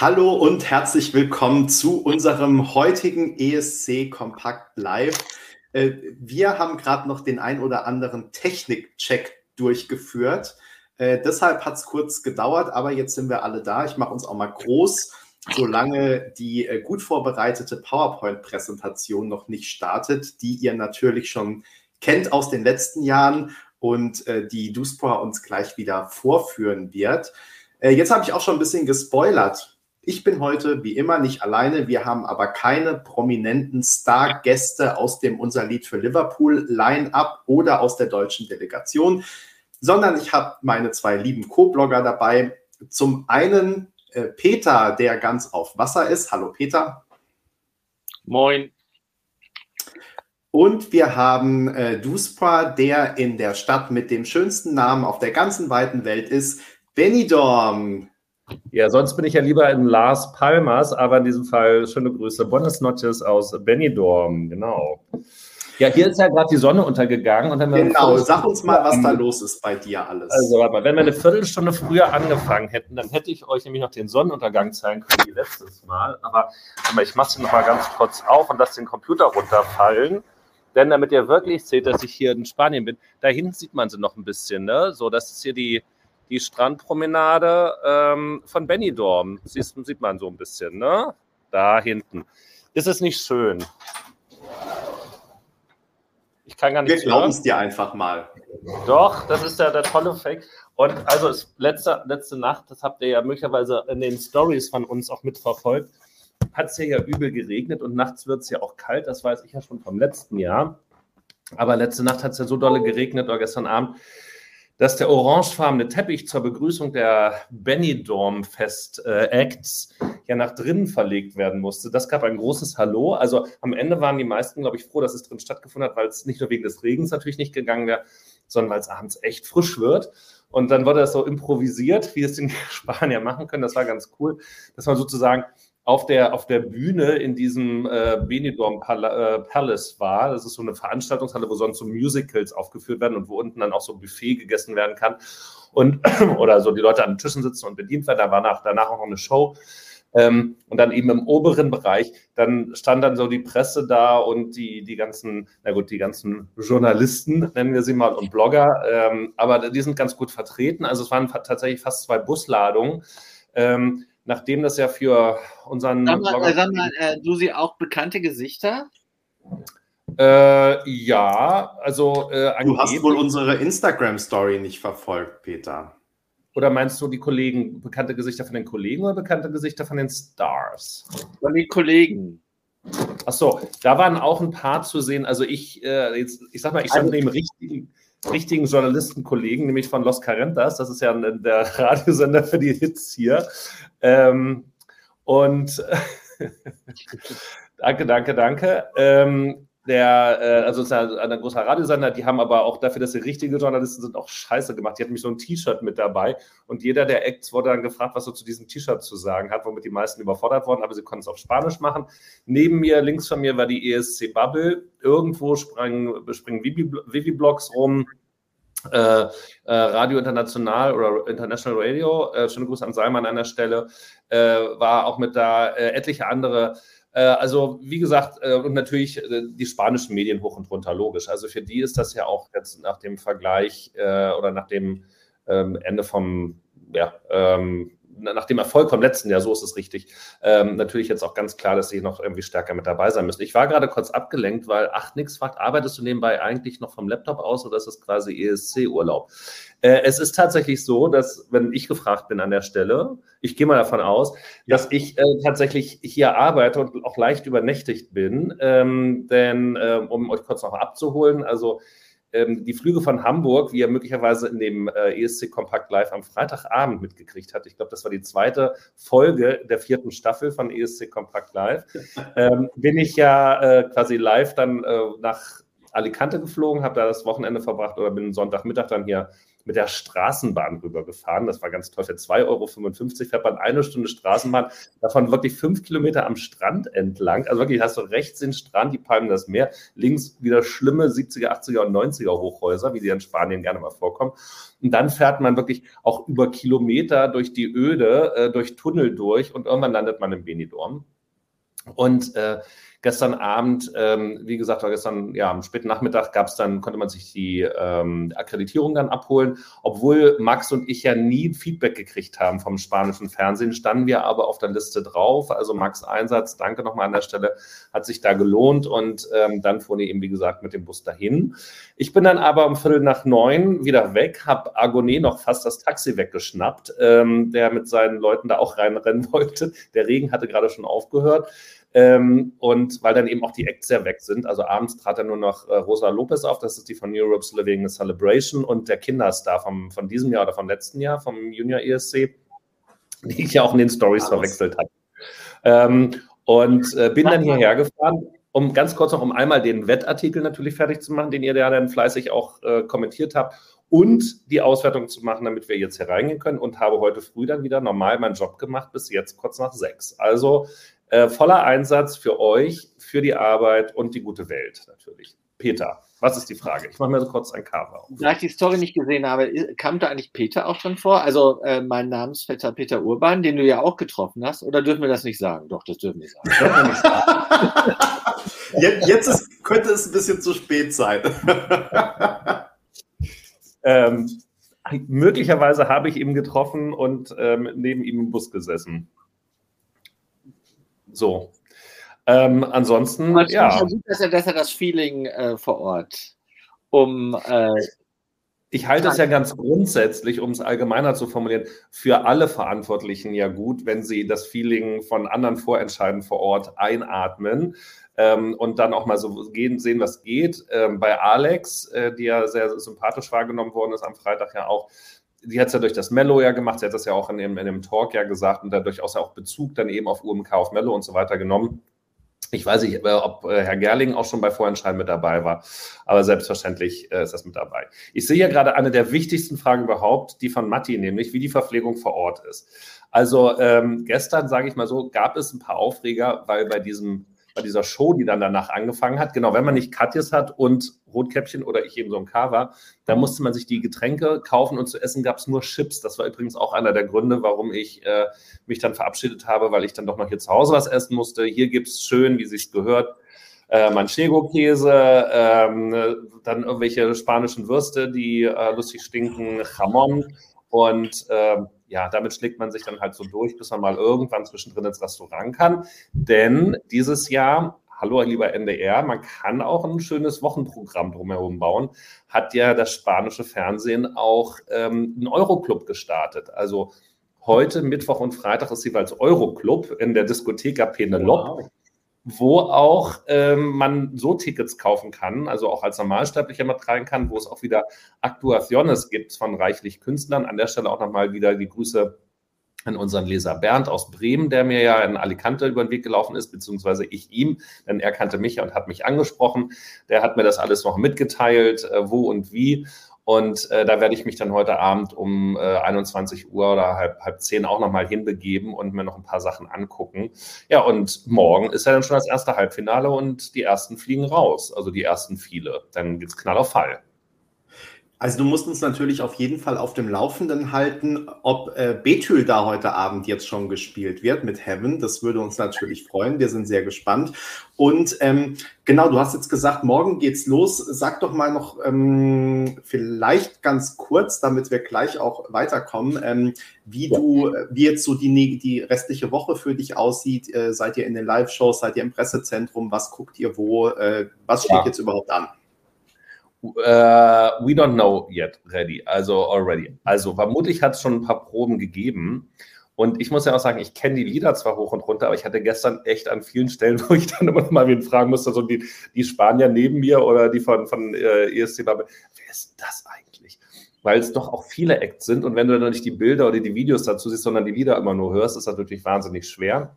Hallo und herzlich willkommen zu unserem heutigen ESC Kompakt Live. Äh, wir haben gerade noch den ein oder anderen Technikcheck durchgeführt. Äh, deshalb hat es kurz gedauert, aber jetzt sind wir alle da. Ich mache uns auch mal groß, solange die äh, gut vorbereitete PowerPoint-Präsentation noch nicht startet, die ihr natürlich schon kennt aus den letzten Jahren und die Duspra uns gleich wieder vorführen wird. Jetzt habe ich auch schon ein bisschen gespoilert. Ich bin heute wie immer nicht alleine. Wir haben aber keine prominenten Star-Gäste aus dem Unser Lied für Liverpool Line-up oder aus der deutschen Delegation, sondern ich habe meine zwei lieben Co-Blogger dabei. Zum einen äh, Peter, der ganz auf Wasser ist. Hallo Peter. Moin. Und wir haben äh, Duspra, der in der Stadt mit dem schönsten Namen auf der ganzen weiten Welt ist. Benidorm. Ja, sonst bin ich ja lieber in Las Palmas, aber in diesem Fall schöne Grüße. Buenos noches aus Benidorm, genau. Ja, hier ist ja gerade die Sonne untergegangen. Und dann genau, sag uns mal, was da los ist bei dir alles. Also, warte mal, wenn wir eine Viertelstunde früher angefangen hätten, dann hätte ich euch nämlich noch den Sonnenuntergang zeigen können wie letztes Mal. Aber ich mache es noch mal ganz kurz auf und lasse den Computer runterfallen. Denn damit ihr wirklich seht, dass ich hier in Spanien bin, da hinten sieht man sie noch ein bisschen. Ne? So, das ist hier die, die Strandpromenade ähm, von Benidorm. Siehst, sieht man so ein bisschen, ne? Da hinten. Ist es nicht schön? Ich kann gar nicht. Wir glauben es dir einfach mal. Doch, das ist ja der tolle Fake. Und also letzte, letzte Nacht, das habt ihr ja möglicherweise in den Stories von uns auch mitverfolgt, hat es ja, ja übel geregnet und nachts wird es ja auch kalt. Das weiß ich ja schon vom letzten Jahr. Aber letzte Nacht hat es ja so dolle geregnet oder gestern Abend, dass der orangefarbene Teppich zur Begrüßung der Benidorm Fest äh, ja nach drinnen verlegt werden musste. Das gab ein großes Hallo. Also am Ende waren die meisten, glaube ich, froh, dass es drin stattgefunden hat, weil es nicht nur wegen des Regens natürlich nicht gegangen wäre, sondern weil es abends echt frisch wird. Und dann wurde das so improvisiert, wie es die Spanier machen können. Das war ganz cool, dass man sozusagen auf der, auf der Bühne in diesem äh, Benidorm Pal äh, Palace war. Das ist so eine Veranstaltungshalle, wo sonst so Musicals aufgeführt werden und wo unten dann auch so Buffet gegessen werden kann. Und, oder so die Leute an den Tischen sitzen und bedient werden. Da war nach, danach auch noch eine Show. Ähm, und dann eben im oberen Bereich, dann stand dann so die Presse da und die, die ganzen, na gut, die ganzen Journalisten, nennen wir sie mal, und Blogger. Ähm, aber die sind ganz gut vertreten. Also es waren tatsächlich fast zwei Busladungen. Ähm, nachdem das ja für unseren. Sag mal, Blogger sag mal äh, du sie auch bekannte Gesichter? Äh, ja, also. Äh, du hast wohl unsere Instagram-Story nicht verfolgt, Peter. Oder meinst du die Kollegen, bekannte Gesichter von den Kollegen oder bekannte Gesichter von den Stars? Von den Kollegen. Ach so, da waren auch ein paar zu sehen. Also ich, äh, jetzt, ich sag mal, ich stand also, neben richtigen, richtigen Journalistenkollegen, nämlich von Los Carentas. Das ist ja der Radiosender für die Hits hier. Ähm, und danke, danke, danke. Ähm, der, äh, also ist ein, ein großer Radiosender, die haben aber auch dafür, dass sie richtige Journalisten sind, auch Scheiße gemacht. Die hatten mich so ein T-Shirt mit dabei und jeder der Acts wurde dann gefragt, was er zu diesem T-Shirt zu sagen hat, womit die meisten überfordert wurden, aber sie konnten es auf Spanisch machen. Neben mir, links von mir war die ESC Bubble. Irgendwo sprang, springen Vivi-Blogs rum. Äh, äh, Radio International oder International Radio, äh, schöne Grüße an Salman an der Stelle, äh, war auch mit da, äh, etliche andere also wie gesagt, äh, und natürlich äh, die spanischen Medien hoch und runter, logisch. Also für die ist das ja auch jetzt nach dem Vergleich oder nach dem ähm, Ende vom, ja, ähm, nach dem Erfolg vom letzten Jahr, so ist es richtig, ähm, natürlich jetzt auch ganz klar, dass sie noch irgendwie stärker mit dabei sein müssen. Ich war gerade kurz abgelenkt, weil, ach, nix fragt, arbeitest du nebenbei eigentlich noch vom Laptop aus oder ist es quasi ESC-Urlaub? Äh, es ist tatsächlich so, dass, wenn ich gefragt bin an der Stelle, ich gehe mal davon aus, ja. dass ich äh, tatsächlich hier arbeite und auch leicht übernächtigt bin. Ähm, denn, äh, um euch kurz noch abzuholen, also ähm, die Flüge von Hamburg, wie ihr möglicherweise in dem äh, ESC Kompakt Live am Freitagabend mitgekriegt habt. Ich glaube, das war die zweite Folge der vierten Staffel von ESC Kompakt Live. Ähm, bin ich ja äh, quasi live dann äh, nach Alicante geflogen, habe da das Wochenende verbracht oder bin Sonntagmittag dann hier mit der Straßenbahn rübergefahren. Das war ganz toll. Für 2,55 Euro fährt man eine Stunde Straßenbahn, davon wirklich fünf Kilometer am Strand entlang. Also wirklich hast du rechts den Strand, die Palmen das Meer, links wieder schlimme 70er, 80er und 90er Hochhäuser, wie die in Spanien gerne mal vorkommen. Und dann fährt man wirklich auch über Kilometer durch die Öde, äh, durch Tunnel durch und irgendwann landet man in Benidorm. Und äh, Gestern Abend, ähm, wie gesagt, war gestern, ja, am späten Nachmittag gab es dann, konnte man sich die ähm, Akkreditierung dann abholen. Obwohl Max und ich ja nie Feedback gekriegt haben vom spanischen Fernsehen, standen wir aber auf der Liste drauf. Also Max Einsatz, danke nochmal an der Stelle, hat sich da gelohnt und ähm, dann fuhr ich eben, wie gesagt, mit dem Bus dahin. Ich bin dann aber um Viertel nach neun wieder weg, habe Agoné noch fast das Taxi weggeschnappt, ähm, der mit seinen Leuten da auch reinrennen wollte. Der Regen hatte gerade schon aufgehört. Ähm, und weil dann eben auch die Acts sehr weg sind. Also abends trat dann nur noch äh, Rosa Lopez auf, das ist die von Europe's Living Celebration und der Kinderstar vom, von diesem Jahr oder vom letzten Jahr, vom Junior ESC, die ich ja auch in den Stories verwechselt habe. Ähm, und äh, bin dann hierher gefahren, um ganz kurz noch um einmal den Wettartikel natürlich fertig zu machen, den ihr ja dann fleißig auch äh, kommentiert habt und die Auswertung zu machen, damit wir jetzt hier reingehen können und habe heute früh dann wieder normal meinen Job gemacht, bis jetzt kurz nach sechs. Also äh, voller Einsatz für euch, für die Arbeit und die gute Welt natürlich. Peter, was ist die Frage? Ich mache mir so kurz ein Cover. Da ich die Story nicht gesehen habe, kam da eigentlich Peter auch schon vor? Also äh, mein Namensvetter Peter Urban, den du ja auch getroffen hast, oder dürfen wir das nicht sagen? Doch, das dürfen wir sagen. nicht sagen. jetzt, jetzt ist, könnte es ein bisschen zu spät sein. ähm, möglicherweise habe ich ihn getroffen und ähm, neben ihm im Bus gesessen. So. Ähm, ansonsten, Aber ja. Ich gut, dass er, dass er das Feeling äh, vor Ort um. Äh, ich halte es ja ganz grundsätzlich, um es allgemeiner zu formulieren, für alle Verantwortlichen ja gut, wenn sie das Feeling von anderen Vorentscheiden vor Ort einatmen ähm, und dann auch mal so gehen, sehen, was geht. Ähm, bei Alex, äh, die ja sehr sympathisch wahrgenommen worden ist am Freitag ja auch, die hat es ja durch das Mello ja gemacht, sie hat das ja auch in dem, in dem Talk ja gesagt und dadurch auch Bezug dann eben auf UMK, auf Mello und so weiter genommen. Ich weiß nicht, äh, ob äh, Herr Gerling auch schon bei Vorentscheiden mit dabei war, aber selbstverständlich äh, ist das mit dabei. Ich sehe hier gerade eine der wichtigsten Fragen überhaupt, die von Matti, nämlich wie die Verpflegung vor Ort ist. Also ähm, gestern, sage ich mal so, gab es ein paar Aufreger, weil bei diesem bei dieser Show, die dann danach angefangen hat, genau, wenn man nicht Katjes hat und Rotkäppchen oder ich eben so ein Cover, da musste man sich die Getränke kaufen und zu essen gab es nur Chips. Das war übrigens auch einer der Gründe, warum ich äh, mich dann verabschiedet habe, weil ich dann doch noch hier zu Hause was essen musste. Hier gibt es schön, wie sich gehört, äh, Manchego-Käse, ähm, dann irgendwelche spanischen Würste, die äh, lustig stinken, Jamon und äh, ja, damit schlägt man sich dann halt so durch, bis man mal irgendwann zwischendrin ins Restaurant kann. Denn dieses Jahr, hallo lieber NDR, man kann auch ein schönes Wochenprogramm drumherum bauen, hat ja das spanische Fernsehen auch ähm, einen Euroclub gestartet. Also heute, Mittwoch und Freitag ist jeweils Euroclub in der Diskotheka Penelope. Wow wo auch ähm, man so Tickets kaufen kann, also auch als Normalsterblicher mit rein kann, wo es auch wieder Aktuaciones gibt von reichlich Künstlern. An der Stelle auch nochmal wieder die Grüße an unseren Leser Bernd aus Bremen, der mir ja in Alicante über den Weg gelaufen ist, beziehungsweise ich ihm, denn er kannte mich und hat mich angesprochen. Der hat mir das alles noch mitgeteilt, äh, wo und wie. Und äh, da werde ich mich dann heute Abend um äh, 21 Uhr oder halb, halb zehn auch nochmal hinbegeben und mir noch ein paar Sachen angucken. Ja, und morgen ist ja dann schon das erste Halbfinale und die ersten fliegen raus, also die ersten viele. Dann geht's Knall auf Fall. Also du musst uns natürlich auf jeden Fall auf dem Laufenden halten, ob äh, Betül da heute Abend jetzt schon gespielt wird mit Heaven. Das würde uns natürlich freuen. Wir sind sehr gespannt. Und ähm, genau, du hast jetzt gesagt, morgen geht's los. Sag doch mal noch ähm, vielleicht ganz kurz, damit wir gleich auch weiterkommen, ähm, wie du, wie jetzt so die, die restliche Woche für dich aussieht. Äh, seid ihr in den Live-Shows, seid ihr im Pressezentrum? Was guckt ihr wo? Äh, was steht ja. jetzt überhaupt an? Uh, we don't know yet ready, also already. Also vermutlich hat es schon ein paar Proben gegeben. Und ich muss ja auch sagen, ich kenne die Lieder zwar hoch und runter, aber ich hatte gestern echt an vielen Stellen, wo ich dann immer noch mal wen fragen musste, so die, die Spanier neben mir oder die von, von äh, ESC Bubble, wer ist das eigentlich? Weil es doch auch viele Acts sind und wenn du dann nicht die Bilder oder die Videos dazu siehst, sondern die Lieder immer nur hörst, ist das natürlich wahnsinnig schwer.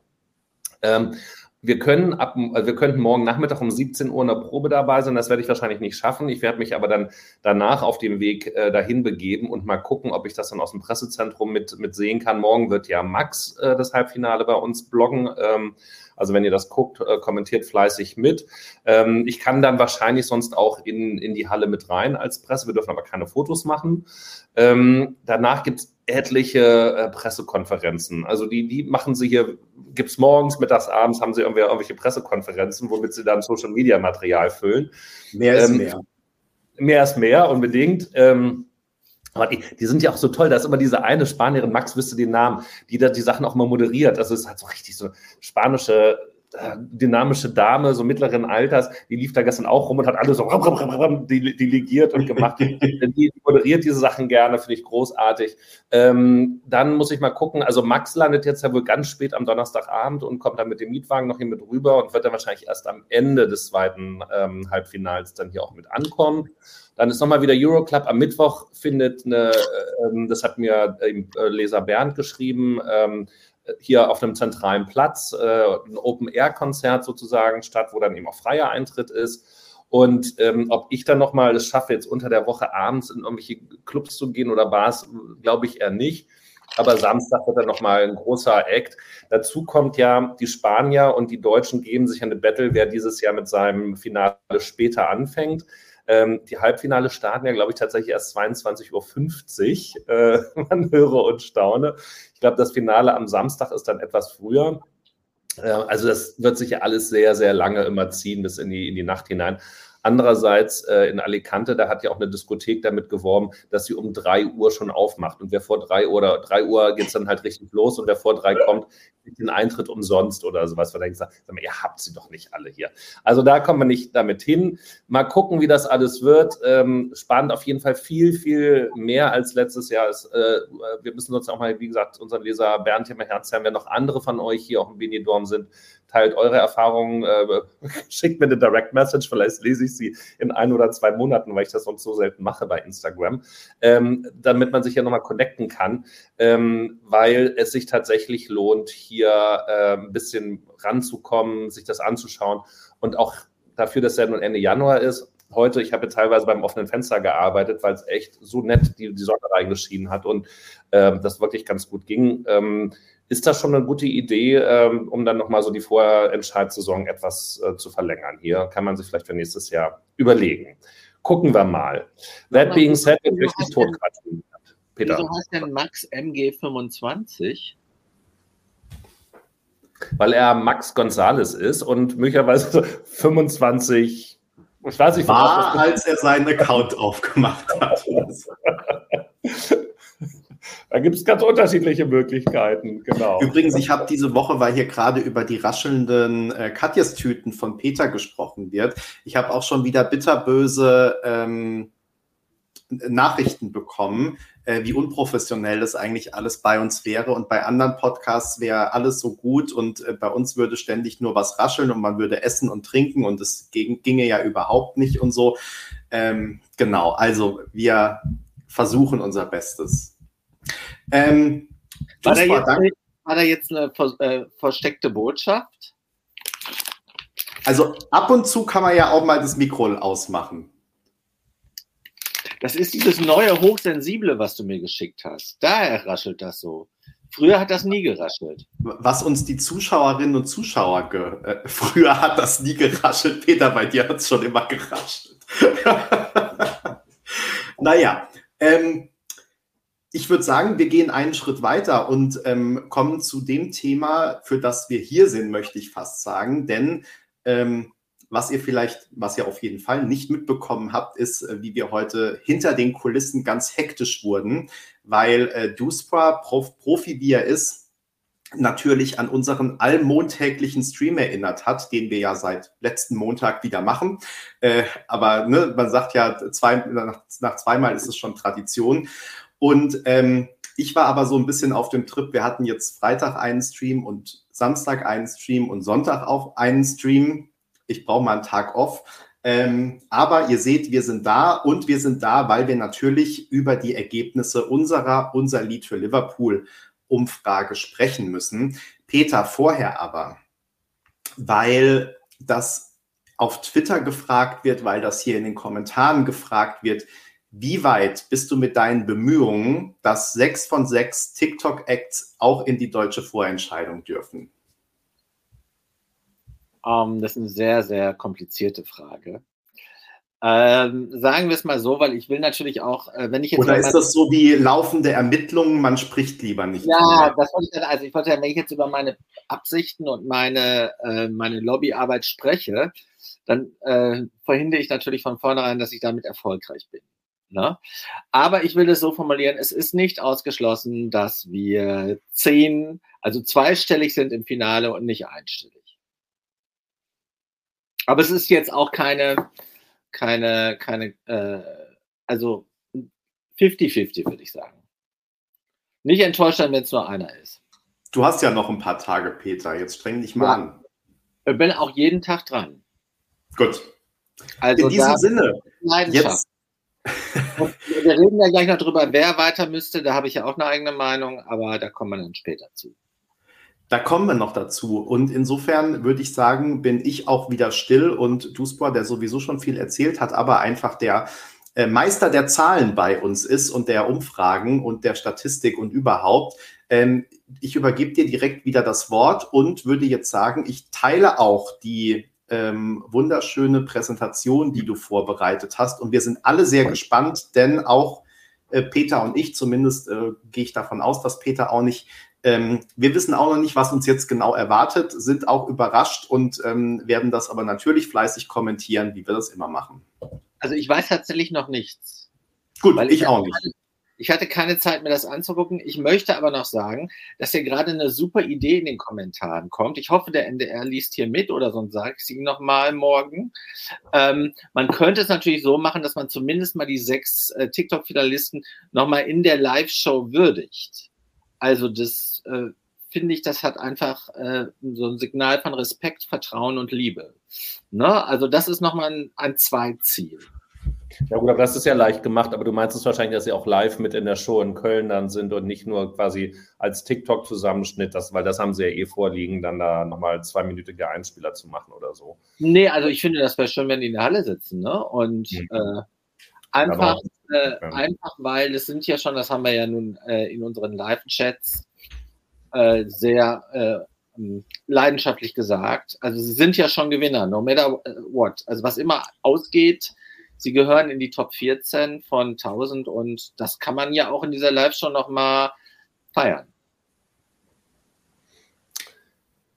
Ähm, wir können ab, also wir könnten morgen Nachmittag um 17 Uhr in der Probe dabei sein. Das werde ich wahrscheinlich nicht schaffen. Ich werde mich aber dann danach auf dem Weg äh, dahin begeben und mal gucken, ob ich das dann aus dem Pressezentrum mit, mit sehen kann. Morgen wird ja Max äh, das Halbfinale bei uns bloggen. Ähm, also wenn ihr das guckt, äh, kommentiert fleißig mit. Ähm, ich kann dann wahrscheinlich sonst auch in, in die Halle mit rein als Presse. Wir dürfen aber keine Fotos machen. Ähm, danach gibt es etliche äh, Pressekonferenzen. Also die, die machen sie hier, gibt es morgens, mittags, abends, haben sie irgendwelche Pressekonferenzen, womit sie dann Social Media Material füllen. Mehr ist ähm, mehr. Mehr ist mehr, unbedingt. Ähm, aber die, die, sind ja auch so toll. Da ist immer diese eine Spanierin, Max wüsste den Namen, die da die Sachen auch mal moderiert. Also es hat so richtig so spanische dynamische Dame, so mittleren Alters, die lief da gestern auch rum und hat alle so delegiert und gemacht. die moderiert diese Sachen gerne, finde ich großartig. Ähm, dann muss ich mal gucken, also Max landet jetzt ja wohl ganz spät am Donnerstagabend und kommt dann mit dem Mietwagen noch hier mit rüber und wird dann wahrscheinlich erst am Ende des zweiten ähm, Halbfinals dann hier auch mit ankommen. Dann ist nochmal wieder Euroclub. Am Mittwoch findet eine, äh, das hat mir äh, Leser Bernd geschrieben, ähm, hier auf einem zentralen Platz, äh, ein Open-Air-Konzert sozusagen statt, wo dann eben auch freier Eintritt ist. Und ähm, ob ich dann nochmal es schaffe, jetzt unter der Woche abends in irgendwelche Clubs zu gehen oder Bars, glaube ich eher nicht. Aber Samstag wird dann nochmal ein großer Act. Dazu kommt ja, die Spanier und die Deutschen geben sich eine Battle, wer dieses Jahr mit seinem Finale später anfängt. Ähm, die Halbfinale starten ja, glaube ich, tatsächlich erst 22.50 Uhr. Äh, man höre und staune. Ich glaube, das Finale am Samstag ist dann etwas früher. Äh, also das wird sich ja alles sehr, sehr lange immer ziehen bis in die, in die Nacht hinein. Andererseits äh, in Alicante, da hat ja auch eine Diskothek damit geworben, dass sie um drei Uhr schon aufmacht. Und wer vor drei Uhr oder drei Uhr geht es dann halt richtig los und wer vor drei kommt, kriegt den Eintritt umsonst oder sowas. Weil dann gesagt, sag mal, ihr habt sie doch nicht alle hier. Also da kommen wir nicht damit hin. Mal gucken, wie das alles wird. Ähm, spannend auf jeden Fall viel, viel mehr als letztes Jahr. Es, äh, wir müssen uns auch mal, wie gesagt, unseren Leser Bernd hier mal Herz haben, wenn noch andere von euch hier auch im Benidorm sind, teilt eure Erfahrungen, äh, schickt mir eine Direct Message, vielleicht lese ich sie in ein oder zwei Monaten, weil ich das sonst so selten mache bei Instagram, ähm, damit man sich ja nochmal connecten kann, ähm, weil es sich tatsächlich lohnt, hier äh, ein bisschen ranzukommen, sich das anzuschauen und auch dafür, dass er nun Ende Januar ist, heute, ich habe teilweise beim offenen Fenster gearbeitet, weil es echt so nett die, die Sonne reingeschienen hat und äh, das wirklich ganz gut ging. Ähm, ist das schon eine gute Idee, ähm, um dann nochmal so die Vorentscheidssaison etwas äh, zu verlängern? Hier kann man sich vielleicht für nächstes Jahr überlegen. Gucken wir mal. That being said, ich richtig tot gerade. Peter. Wieso heißt denn Max MG25? Weil er Max Gonzales ist und möglicherweise 25 ich weiß nicht, war, als er seinen Account aufgemacht hat. Da gibt es ganz unterschiedliche Möglichkeiten, genau. Übrigens, ich habe diese Woche, weil hier gerade über die raschelnden äh, Katjes-Tüten von Peter gesprochen wird, ich habe auch schon wieder bitterböse ähm, Nachrichten bekommen, äh, wie unprofessionell das eigentlich alles bei uns wäre. Und bei anderen Podcasts wäre alles so gut und äh, bei uns würde ständig nur was rascheln und man würde essen und trinken und es ginge ja überhaupt nicht und so. Ähm, genau, also wir versuchen unser Bestes. Ähm, war, da jetzt, war, da jetzt, eine äh, versteckte Botschaft? Also ab und zu kann man ja auch mal das Mikro ausmachen. Das ist dieses neue Hochsensible, was du mir geschickt hast. Daher raschelt das so. Früher hat das nie geraschelt. Was uns die Zuschauerinnen und Zuschauer äh, früher hat das nie geraschelt. Peter, bei dir hat es schon immer geraschelt. naja, ähm, ich würde sagen, wir gehen einen Schritt weiter und ähm, kommen zu dem Thema, für das wir hier sind, möchte ich fast sagen. Denn ähm, was ihr vielleicht, was ihr auf jeden Fall nicht mitbekommen habt, ist, äh, wie wir heute hinter den Kulissen ganz hektisch wurden, weil äh, Duspra, Prof, Profi wie er ist, natürlich an unseren allmontäglichen Stream erinnert hat, den wir ja seit letzten Montag wieder machen. Äh, aber ne, man sagt ja, zwei, nach, nach zweimal ist es schon Tradition. Und ähm, ich war aber so ein bisschen auf dem Trip. Wir hatten jetzt Freitag einen Stream und Samstag einen Stream und Sonntag auch einen Stream. Ich brauche mal einen Tag off. Ähm, aber ihr seht, wir sind da und wir sind da, weil wir natürlich über die Ergebnisse unserer Unser Lied für Liverpool Umfrage sprechen müssen. Peter, vorher aber weil das auf Twitter gefragt wird, weil das hier in den Kommentaren gefragt wird. Wie weit bist du mit deinen Bemühungen, dass sechs von sechs TikTok-Acts auch in die deutsche Vorentscheidung dürfen? Um, ähm, das ist eine sehr, sehr komplizierte Frage. Ähm, sagen wir es mal so, weil ich will natürlich auch, äh, wenn ich jetzt. Oder ist das so wie laufende Ermittlungen, man spricht lieber nicht? Ja, drüber. das wollte ich dann, also ich wollte ja, wenn ich jetzt über meine Absichten und meine, äh, meine Lobbyarbeit spreche, dann äh, verhindere ich natürlich von vornherein, dass ich damit erfolgreich bin. Ne? Aber ich will es so formulieren, es ist nicht ausgeschlossen, dass wir zehn, also zweistellig sind im Finale und nicht einstellig. Aber es ist jetzt auch keine, keine, keine, äh, also 50-50 würde ich sagen. Nicht enttäuscht sein, wenn es nur einer ist. Du hast ja noch ein paar Tage, Peter. Jetzt streng dich mal ja. an. Ich bin auch jeden Tag dran. Gut. Also In diesem Sinne, jetzt. Wir reden ja gleich noch drüber, wer weiter müsste. Da habe ich ja auch eine eigene Meinung, aber da kommen wir dann später zu. Da kommen wir noch dazu. Und insofern würde ich sagen, bin ich auch wieder still und Duspor, der sowieso schon viel erzählt hat, aber einfach der äh, Meister der Zahlen bei uns ist und der Umfragen und der Statistik und überhaupt. Ähm, ich übergebe dir direkt wieder das Wort und würde jetzt sagen, ich teile auch die ähm, wunderschöne Präsentation, die du vorbereitet hast. Und wir sind alle sehr gespannt, denn auch äh, Peter und ich, zumindest äh, gehe ich davon aus, dass Peter auch nicht ähm, wir wissen auch noch nicht, was uns jetzt genau erwartet, sind auch überrascht und ähm, werden das aber natürlich fleißig kommentieren, wie wir das immer machen. Also ich weiß tatsächlich noch nichts. Gut, weil ich, ich auch nicht. Ich hatte keine Zeit, mir das anzugucken. Ich möchte aber noch sagen, dass hier gerade eine super Idee in den Kommentaren kommt. Ich hoffe, der NDR liest hier mit oder sonst sage ich es ihm nochmal morgen. Ähm, man könnte es natürlich so machen, dass man zumindest mal die sechs äh, TikTok-Finalisten nochmal in der Live-Show würdigt. Also das äh, finde ich, das hat einfach äh, so ein Signal von Respekt, Vertrauen und Liebe. Ne? Also das ist nochmal ein, ein Zweitziel. Ja gut, aber das ist ja leicht gemacht, aber du meinst es wahrscheinlich, dass sie auch live mit in der Show in Köln dann sind und nicht nur quasi als TikTok-Zusammenschnitt, das, weil das haben sie ja eh vorliegen, dann da nochmal zweiminütige Einspieler zu machen oder so. Nee, also ich finde, das wäre schön, wenn die in der Halle sitzen, ne? Und mhm. äh, Einfach, äh, einfach, weil es sind ja schon, das haben wir ja nun äh, in unseren Live-Chats äh, sehr äh, ähm, leidenschaftlich gesagt. Also sie sind ja schon Gewinner, no matter äh, what. Also was immer ausgeht, sie gehören in die Top 14 von 1000 und das kann man ja auch in dieser Live-Show nochmal feiern.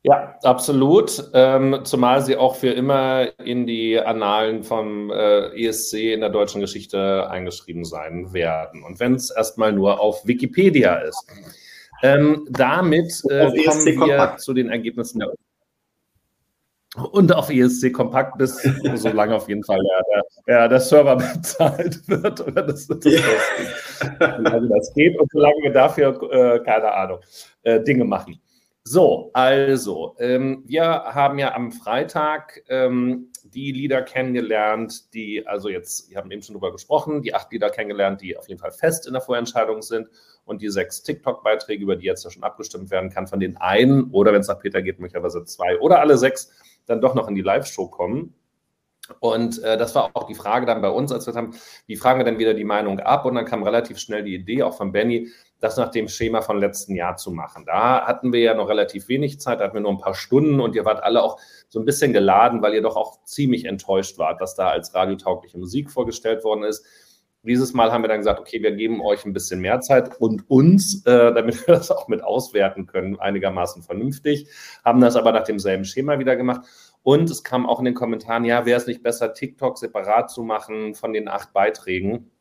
Ja, absolut. Ähm, zumal sie auch für immer in die Annalen vom äh, ESC in der deutschen Geschichte eingeschrieben sein werden. Und wenn es erstmal nur auf Wikipedia ist. Ähm, damit äh, e kommen wir Kompakt. zu den Ergebnissen der und auf ESC Kompakt, bis so lange auf jeden Fall ja, der, ja, der Server bezahlt wird oder das, das, ja. also das geht und solange wir dafür, äh, keine Ahnung, äh, Dinge machen. So, also, ähm, wir haben ja am Freitag ähm, die Lieder kennengelernt, die, also jetzt, wir haben eben schon drüber gesprochen, die acht Lieder kennengelernt, die auf jeden Fall fest in der Vorentscheidung sind und die sechs TikTok-Beiträge, über die jetzt ja schon abgestimmt werden kann, von den einen oder wenn es nach Peter geht, möglicherweise zwei oder alle sechs dann doch noch in die Live-Show kommen. Und äh, das war auch die Frage dann bei uns, als wir haben, wie fragen wir denn wieder die Meinung ab? Und dann kam relativ schnell die Idee auch von Benny, das nach dem Schema von letzten Jahr zu machen. Da hatten wir ja noch relativ wenig Zeit, da hatten wir nur ein paar Stunden und ihr wart alle auch so ein bisschen geladen, weil ihr doch auch ziemlich enttäuscht wart, dass da als radiotaugliche Musik vorgestellt worden ist. Dieses Mal haben wir dann gesagt, okay, wir geben euch ein bisschen mehr Zeit und uns, äh, damit wir das auch mit auswerten können, einigermaßen vernünftig, haben das aber nach demselben Schema wieder gemacht. Und es kam auch in den Kommentaren, ja, wäre es nicht besser, TikTok separat zu machen von den acht Beiträgen,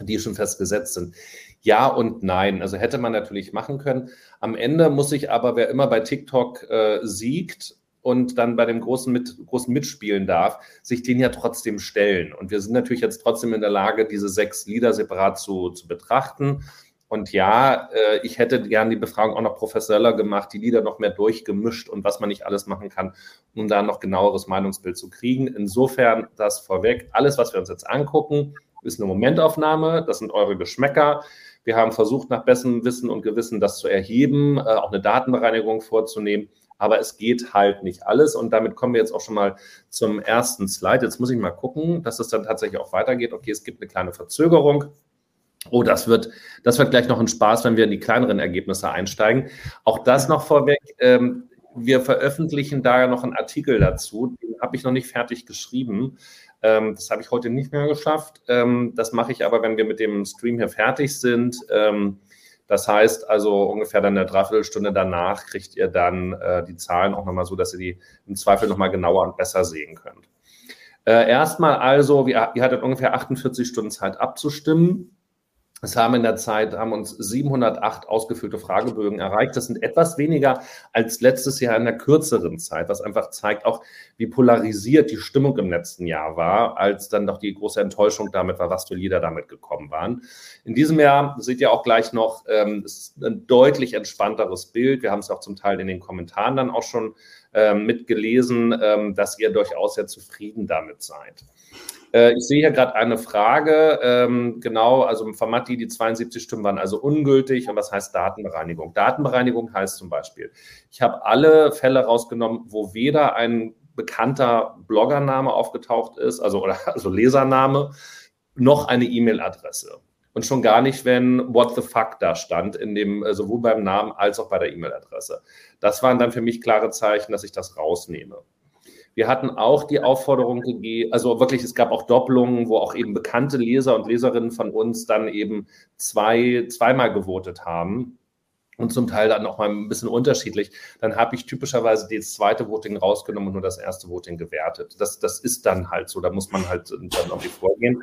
die schon festgesetzt sind. Ja und nein. Also hätte man natürlich machen können. Am Ende muss sich aber, wer immer bei TikTok äh, siegt und dann bei dem großen, mit, großen Mitspielen darf, sich den ja trotzdem stellen. Und wir sind natürlich jetzt trotzdem in der Lage, diese sechs Lieder separat zu, zu betrachten. Und ja, äh, ich hätte gern die Befragung auch noch professioneller gemacht, die Lieder noch mehr durchgemischt und was man nicht alles machen kann, um da noch genaueres Meinungsbild zu kriegen. Insofern das vorweg. Alles, was wir uns jetzt angucken, ist eine Momentaufnahme. Das sind eure Geschmäcker. Wir haben versucht, nach bestem Wissen und Gewissen das zu erheben, äh, auch eine Datenbereinigung vorzunehmen. Aber es geht halt nicht alles. Und damit kommen wir jetzt auch schon mal zum ersten Slide. Jetzt muss ich mal gucken, dass es dann tatsächlich auch weitergeht. Okay, es gibt eine kleine Verzögerung. Oh, das wird, das wird gleich noch ein Spaß, wenn wir in die kleineren Ergebnisse einsteigen. Auch das noch vorweg. Ähm, wir veröffentlichen da noch einen Artikel dazu. Den habe ich noch nicht fertig geschrieben. Ähm, das habe ich heute nicht mehr geschafft. Ähm, das mache ich aber, wenn wir mit dem Stream hier fertig sind. Das heißt also ungefähr dann eine Dreiviertelstunde danach kriegt ihr dann äh, die Zahlen auch nochmal so, dass ihr die im Zweifel nochmal genauer und besser sehen könnt. Äh, erstmal also, wir, ihr hattet ungefähr 48 Stunden Zeit abzustimmen. Es haben in der Zeit, haben uns 708 ausgefüllte Fragebögen erreicht. Das sind etwas weniger als letztes Jahr in der kürzeren Zeit, was einfach zeigt auch, wie polarisiert die Stimmung im letzten Jahr war, als dann doch die große Enttäuschung damit war, was für Lieder damit gekommen waren. In diesem Jahr seht ihr auch gleich noch, ähm, ist ein deutlich entspannteres Bild. Wir haben es auch zum Teil in den Kommentaren dann auch schon ähm, mitgelesen, ähm, dass ihr durchaus sehr zufrieden damit seid. Äh, ich sehe hier gerade eine Frage, ähm, genau, also von Matti, die 72 Stimmen waren also ungültig. Und was heißt Datenbereinigung? Datenbereinigung heißt zum Beispiel, ich habe alle Fälle rausgenommen, wo weder ein bekannter Bloggername aufgetaucht ist, also, oder, also Lesername, noch eine E-Mail-Adresse. Und schon gar nicht, wenn What the fuck da stand, in dem, äh, sowohl beim Namen als auch bei der E-Mail-Adresse. Das waren dann für mich klare Zeichen, dass ich das rausnehme. Wir hatten auch die Aufforderung gegeben, also wirklich, es gab auch Doppelungen, wo auch eben bekannte Leser und Leserinnen von uns dann eben zwei, zweimal gewotet haben und zum Teil dann noch mal ein bisschen unterschiedlich. Dann habe ich typischerweise das zweite Voting rausgenommen und nur das erste Voting gewertet. Das, das ist dann halt so, da muss man halt dann irgendwie vorgehen.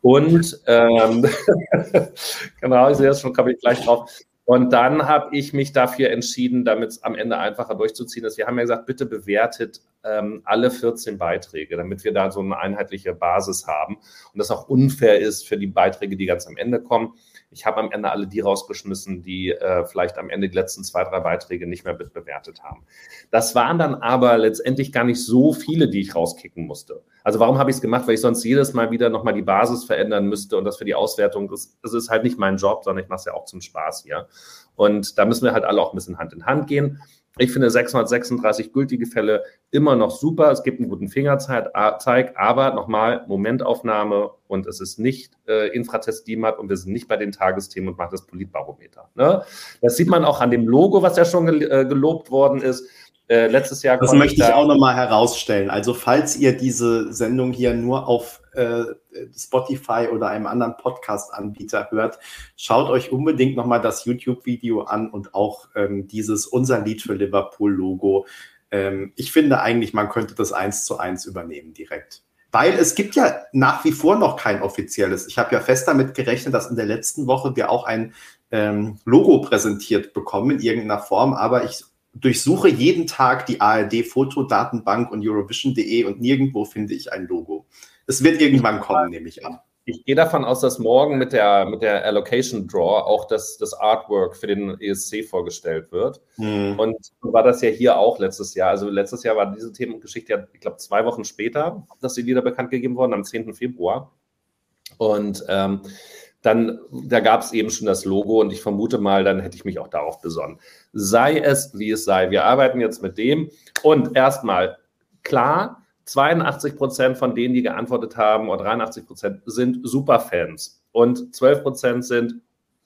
Und ähm, genau, ich sehe das schon, komme ich gleich drauf. Und dann habe ich mich dafür entschieden, damit es am Ende einfacher durchzuziehen ist. Wir haben ja gesagt, bitte bewertet ähm, alle 14 Beiträge, damit wir da so eine einheitliche Basis haben und das auch unfair ist für die Beiträge, die ganz am Ende kommen. Ich habe am Ende alle die rausgeschmissen, die äh, vielleicht am Ende die letzten zwei, drei Beiträge nicht mehr bewertet haben. Das waren dann aber letztendlich gar nicht so viele, die ich rauskicken musste. Also warum habe ich es gemacht? Weil ich sonst jedes Mal wieder nochmal die Basis verändern müsste und das für die Auswertung, das, das ist halt nicht mein Job, sondern ich mache es ja auch zum Spaß hier. Und da müssen wir halt alle auch ein bisschen Hand in Hand gehen. Ich finde 636 gültige Fälle immer noch super. Es gibt einen guten Fingerzeig, aber nochmal Momentaufnahme und es ist nicht äh, Infratest DIMAT und wir sind nicht bei den Tagesthemen und machen das Politbarometer. Ne? Das sieht man auch an dem Logo, was ja schon gel äh, gelobt worden ist. Äh, letztes Jahr. Das möchte ich da auch nochmal herausstellen. Also falls ihr diese Sendung hier nur auf äh, Spotify oder einem anderen Podcast-Anbieter hört, schaut euch unbedingt nochmal das YouTube-Video an und auch ähm, dieses Unser Lied für Liverpool-Logo. Ähm, ich finde eigentlich, man könnte das eins zu eins übernehmen direkt. Weil es gibt ja nach wie vor noch kein offizielles. Ich habe ja fest damit gerechnet, dass in der letzten Woche wir auch ein ähm, Logo präsentiert bekommen in irgendeiner Form, aber ich durchsuche jeden Tag die ARD-Fotodatenbank und Eurovision.de und nirgendwo finde ich ein Logo. Es wird irgendwann kommen, nehme ich an. Ich gehe davon aus, dass morgen mit der, mit der Allocation Draw auch das, das Artwork für den ESC vorgestellt wird. Hm. Und war das ja hier auch letztes Jahr. Also letztes Jahr war diese Themengeschichte ja, ich glaube, zwei Wochen später, dass die Lieder bekannt gegeben wurden, am 10. Februar. Und ähm, dann, da gab es eben schon das Logo und ich vermute mal, dann hätte ich mich auch darauf besonnen. Sei es, wie es sei. Wir arbeiten jetzt mit dem und erstmal klar, 82 Prozent von denen, die geantwortet haben, oder 83 Prozent sind Superfans und 12 Prozent sind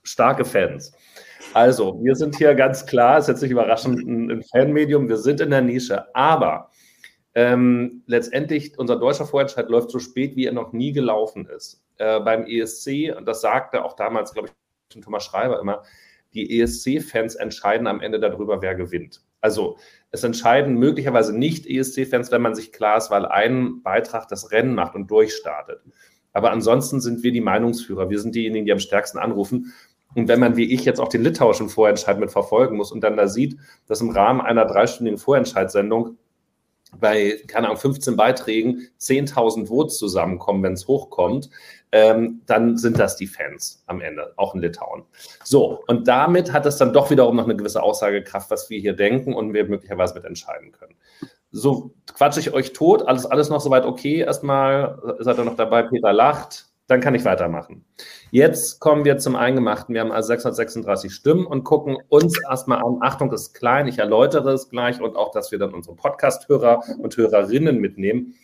starke Fans. Also, wir sind hier ganz klar, ist jetzt nicht überraschend, ein, Fanmedium, wir sind in der Nische, aber ähm, letztendlich, unser deutscher Vorentscheid läuft so spät, wie er noch nie gelaufen ist. Äh, beim ESC, und das sagte auch damals, glaube ich, Thomas Schreiber immer, die ESC-Fans entscheiden am Ende darüber, wer gewinnt. Also es entscheiden möglicherweise nicht ESC-Fans, wenn man sich klar ist, weil ein Beitrag das Rennen macht und durchstartet. Aber ansonsten sind wir die Meinungsführer. Wir sind diejenigen, die am stärksten anrufen. Und wenn man wie ich jetzt auch den litauischen Vorentscheid mit verfolgen muss und dann da sieht, dass im Rahmen einer dreistündigen Vorentscheidsendung bei, keine Ahnung, 15 Beiträgen 10.000 Votes zusammenkommen, wenn es hochkommt, ähm, dann sind das die Fans am Ende, auch in Litauen. So, und damit hat es dann doch wiederum noch eine gewisse Aussagekraft, was wir hier denken und wir möglicherweise mit entscheiden können. So quatsche ich euch tot, alles, alles noch soweit okay. Erstmal seid ihr noch dabei, Peter lacht. Dann kann ich weitermachen. Jetzt kommen wir zum Eingemachten. Wir haben also 636 Stimmen und gucken uns erstmal an. Achtung, ist klein, ich erläutere es gleich und auch, dass wir dann unsere Podcast-Hörer und Hörerinnen mitnehmen.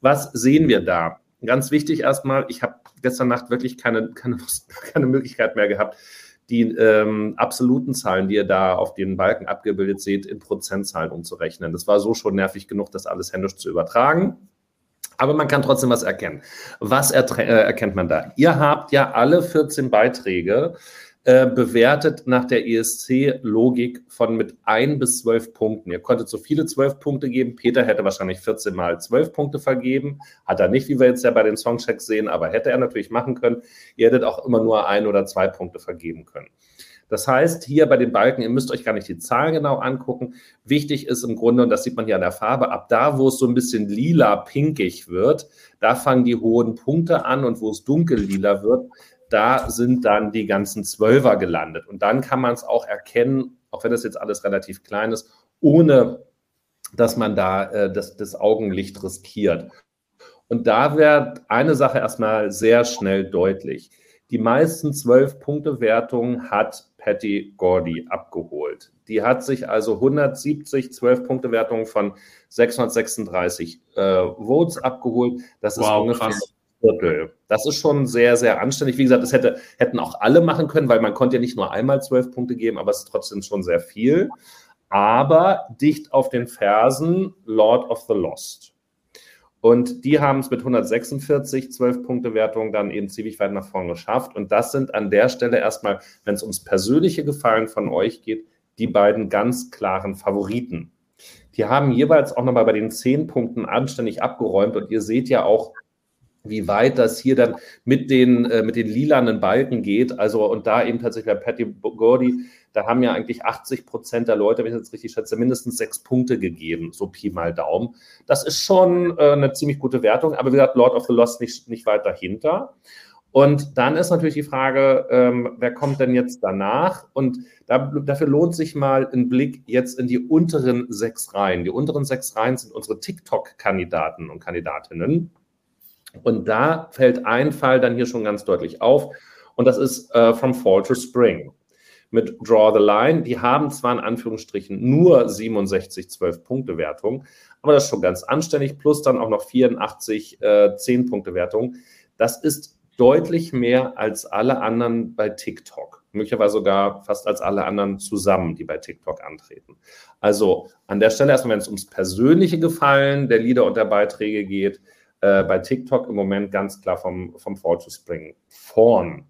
Was sehen wir da? Ganz wichtig erstmal, ich habe gestern Nacht wirklich keine, keine, keine Möglichkeit mehr gehabt, die ähm, absoluten Zahlen, die ihr da auf den Balken abgebildet seht, in Prozentzahlen umzurechnen. Das war so schon nervig genug, das alles händisch zu übertragen. Aber man kann trotzdem was erkennen. Was äh, erkennt man da? Ihr habt ja alle 14 Beiträge äh, bewertet nach der ESC-Logik von mit 1 bis 12 Punkten. Ihr konntet so viele 12 Punkte geben. Peter hätte wahrscheinlich 14 mal 12 Punkte vergeben. Hat er nicht, wie wir jetzt ja bei den Songchecks sehen, aber hätte er natürlich machen können. Ihr hättet auch immer nur ein oder zwei Punkte vergeben können. Das heißt, hier bei den Balken, ihr müsst euch gar nicht die Zahlen genau angucken. Wichtig ist im Grunde, und das sieht man hier an der Farbe, ab da, wo es so ein bisschen lila-pinkig wird, da fangen die hohen Punkte an und wo es dunkel-lila wird, da sind dann die ganzen Zwölfer gelandet. Und dann kann man es auch erkennen, auch wenn das jetzt alles relativ klein ist, ohne dass man da äh, das, das Augenlicht riskiert. Und da wird eine Sache erstmal sehr schnell deutlich. Die meisten zwölf Punkte Wertungen hat Patty Gordy abgeholt. Die hat sich also 170 12 Punkte Wertungen von 636 äh, Votes abgeholt. Das ist wow, ungefähr krass. Viertel. Das ist schon sehr, sehr anständig. Wie gesagt, das hätte, hätten auch alle machen können, weil man konnte ja nicht nur einmal zwölf Punkte geben, aber es ist trotzdem schon sehr viel. Aber dicht auf den Fersen Lord of the Lost. Und die haben es mit 146 12 Punkte Wertung dann eben ziemlich weit nach vorne geschafft. Und das sind an der Stelle erstmal, wenn es ums persönliche Gefallen von euch geht, die beiden ganz klaren Favoriten. Die haben jeweils auch nochmal bei den 10 Punkten anständig abgeräumt. Und ihr seht ja auch, wie weit das hier dann mit den, äh, mit den lilanen Balken geht. Also, und da eben tatsächlich bei Patty Gordy da haben ja eigentlich 80 Prozent der Leute, wenn ich das richtig schätze, mindestens sechs Punkte gegeben, so Pi mal Daumen. Das ist schon äh, eine ziemlich gute Wertung, aber wie gesagt, Lord of the Lost nicht, nicht weit dahinter. Und dann ist natürlich die Frage, ähm, wer kommt denn jetzt danach? Und da, dafür lohnt sich mal ein Blick jetzt in die unteren sechs Reihen. Die unteren sechs Reihen sind unsere TikTok-Kandidaten und Kandidatinnen. Und da fällt ein Fall dann hier schon ganz deutlich auf. Und das ist äh, From Fall to Spring mit Draw the Line. Die haben zwar in Anführungsstrichen nur 67 12-Punkte-Wertung, aber das ist schon ganz anständig, plus dann auch noch 84 äh, 10-Punkte-Wertung. Das ist deutlich mehr als alle anderen bei TikTok. Möglicherweise sogar fast als alle anderen zusammen, die bei TikTok antreten. Also an der Stelle erstmal, wenn es ums persönliche Gefallen der Lieder und der Beiträge geht, äh, bei TikTok im Moment ganz klar vom, vom Fall to Spring vorn.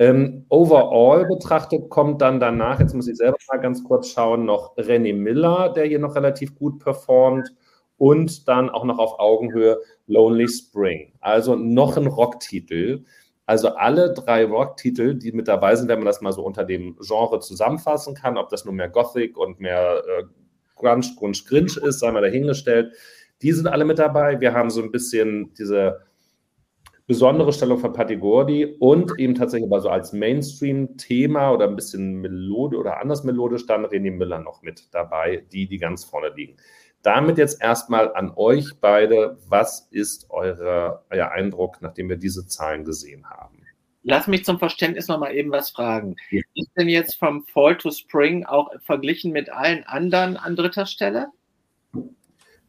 Ähm, overall betrachtet kommt dann danach, jetzt muss ich selber mal ganz kurz schauen, noch René Miller, der hier noch relativ gut performt und dann auch noch auf Augenhöhe Lonely Spring. Also noch ein Rocktitel. Also alle drei Rocktitel, die mit dabei sind, wenn man das mal so unter dem Genre zusammenfassen kann, ob das nur mehr Gothic und mehr äh, Grunge, Grunge, Grinch ist, sei mal dahingestellt, die sind alle mit dabei. Wir haben so ein bisschen diese besondere Stellung von Patti Gordy und eben tatsächlich aber so als Mainstream-Thema oder ein bisschen Melode oder anders melodisch dann René Müller noch mit dabei, die, die ganz vorne liegen. Damit jetzt erstmal an euch beide, was ist eure, euer Eindruck, nachdem wir diese Zahlen gesehen haben? Lass mich zum Verständnis noch mal eben was fragen. Ja. Ist denn jetzt vom Fall to Spring auch verglichen mit allen anderen an dritter Stelle?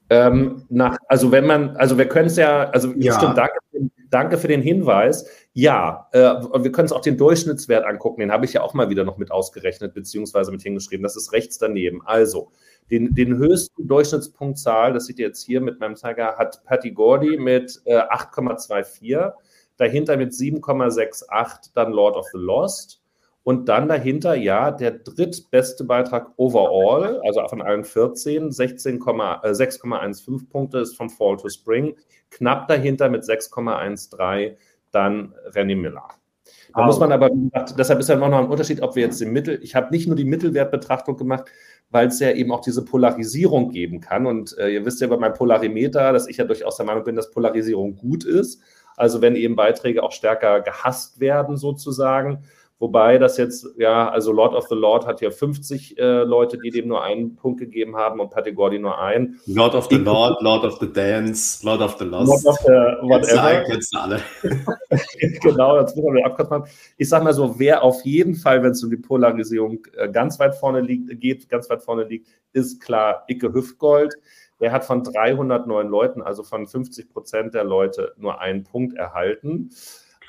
Ähm, nach, also wenn man, also wir können es ja, also ja. stimmt, danke, danke für den Hinweis. Ja, äh, wir können uns auch den Durchschnittswert angucken, den habe ich ja auch mal wieder noch mit ausgerechnet, beziehungsweise mit hingeschrieben. Das ist rechts daneben. Also, den, den höchsten Durchschnittspunktzahl, das seht ihr jetzt hier mit meinem Zeiger, hat Patty Gordy mit äh, 8,24, dahinter mit 7,68 dann Lord of the Lost und dann dahinter, ja, der drittbeste Beitrag overall, also von allen 14, 6,15 äh, Punkte ist vom Fall to Spring. Knapp dahinter mit 6,13 dann René Miller. Da muss man aber, deshalb ist ja noch ein Unterschied, ob wir jetzt den Mittel, ich habe nicht nur die Mittelwertbetrachtung gemacht, weil es ja eben auch diese Polarisierung geben kann. Und äh, ihr wisst ja über mein Polarimeter, dass ich ja durchaus der Meinung bin, dass Polarisierung gut ist. Also wenn eben Beiträge auch stärker gehasst werden sozusagen, Wobei das jetzt, ja, also Lord of the Lord hat ja 50 äh, Leute, die dem nur einen Punkt gegeben haben und Pategordi nur einen. Lord of the Lord, Lord of the Dance, Lord of the Lost. Lord of the whatever. Jetzt alle. genau, das müssen wir abkürzen machen. Ich sag mal so, wer auf jeden Fall, wenn es um die Polarisierung äh, ganz weit vorne liegt, geht, ganz weit vorne liegt, ist klar Icke Hüftgold. Der hat von 309 Leuten, also von 50 Prozent der Leute, nur einen Punkt erhalten.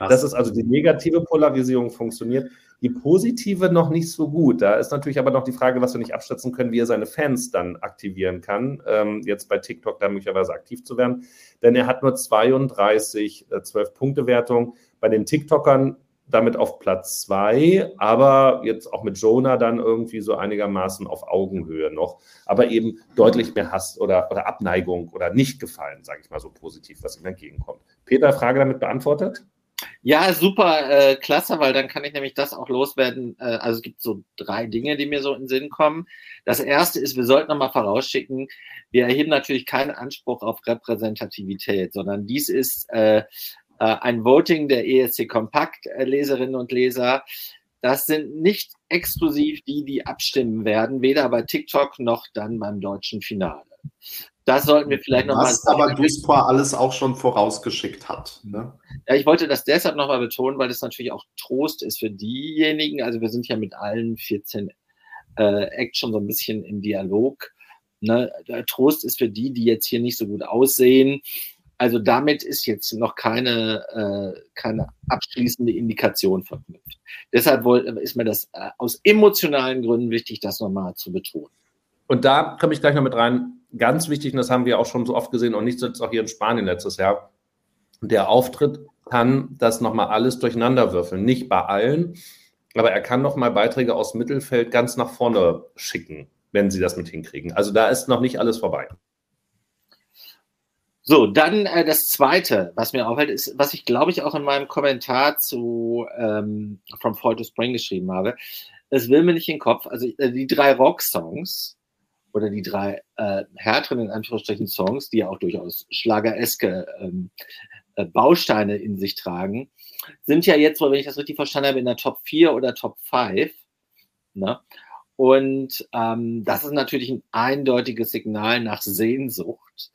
Krass. Das ist also die negative Polarisierung funktioniert. Die positive noch nicht so gut. Da ist natürlich aber noch die Frage, was wir nicht abschätzen können, wie er seine Fans dann aktivieren kann, ähm, jetzt bei TikTok da möglicherweise aktiv zu werden. Denn er hat nur 32 äh, 12-Punkte-Wertung. Bei den TikTokern damit auf Platz zwei, aber jetzt auch mit Jonah dann irgendwie so einigermaßen auf Augenhöhe noch, aber eben deutlich mehr Hass oder, oder Abneigung oder nicht gefallen, sage ich mal so positiv, was ihm entgegenkommt. Peter, Frage damit beantwortet? Ja, super, äh, klasse, weil dann kann ich nämlich das auch loswerden. Äh, also es gibt so drei Dinge, die mir so in den Sinn kommen. Das erste ist, wir sollten nochmal vorausschicken, wir erheben natürlich keinen Anspruch auf Repräsentativität, sondern dies ist äh, äh, ein Voting der ESC Kompakt äh, Leserinnen und Leser. Das sind nicht exklusiv die, die abstimmen werden, weder bei TikTok noch dann beim deutschen Finale. Das sollten wir vielleicht nochmal. Was aber Duspor alles auch schon vorausgeschickt hat. Ne? Ja, ich wollte das deshalb nochmal betonen, weil das natürlich auch Trost ist für diejenigen. Also wir sind ja mit allen 14 äh, Acts schon so ein bisschen im Dialog. Ne? Trost ist für die, die jetzt hier nicht so gut aussehen. Also damit ist jetzt noch keine, äh, keine abschließende Indikation verknüpft. Deshalb ist mir das äh, aus emotionalen Gründen wichtig, das nochmal zu betonen. Und da komme ich gleich noch mit rein. Ganz wichtig, und das haben wir auch schon so oft gesehen und nicht zuletzt auch hier in Spanien letztes Jahr. Der Auftritt kann das nochmal alles durcheinander würfeln. Nicht bei allen, aber er kann nochmal Beiträge aus Mittelfeld ganz nach vorne schicken, wenn sie das mit hinkriegen. Also da ist noch nicht alles vorbei. So, dann äh, das Zweite, was mir auffällt, ist, was ich glaube ich auch in meinem Kommentar zu ähm, From Fall to Spring geschrieben habe. Es will mir nicht in den Kopf. Also äh, die drei Rock-Songs, oder die drei äh, härteren, in Anführungsstrichen, Songs, die ja auch durchaus schlagereske ähm, äh, Bausteine in sich tragen, sind ja jetzt, wenn ich das richtig verstanden habe, in der Top 4 oder Top 5. Ne? Und ähm, das ist natürlich ein eindeutiges Signal nach Sehnsucht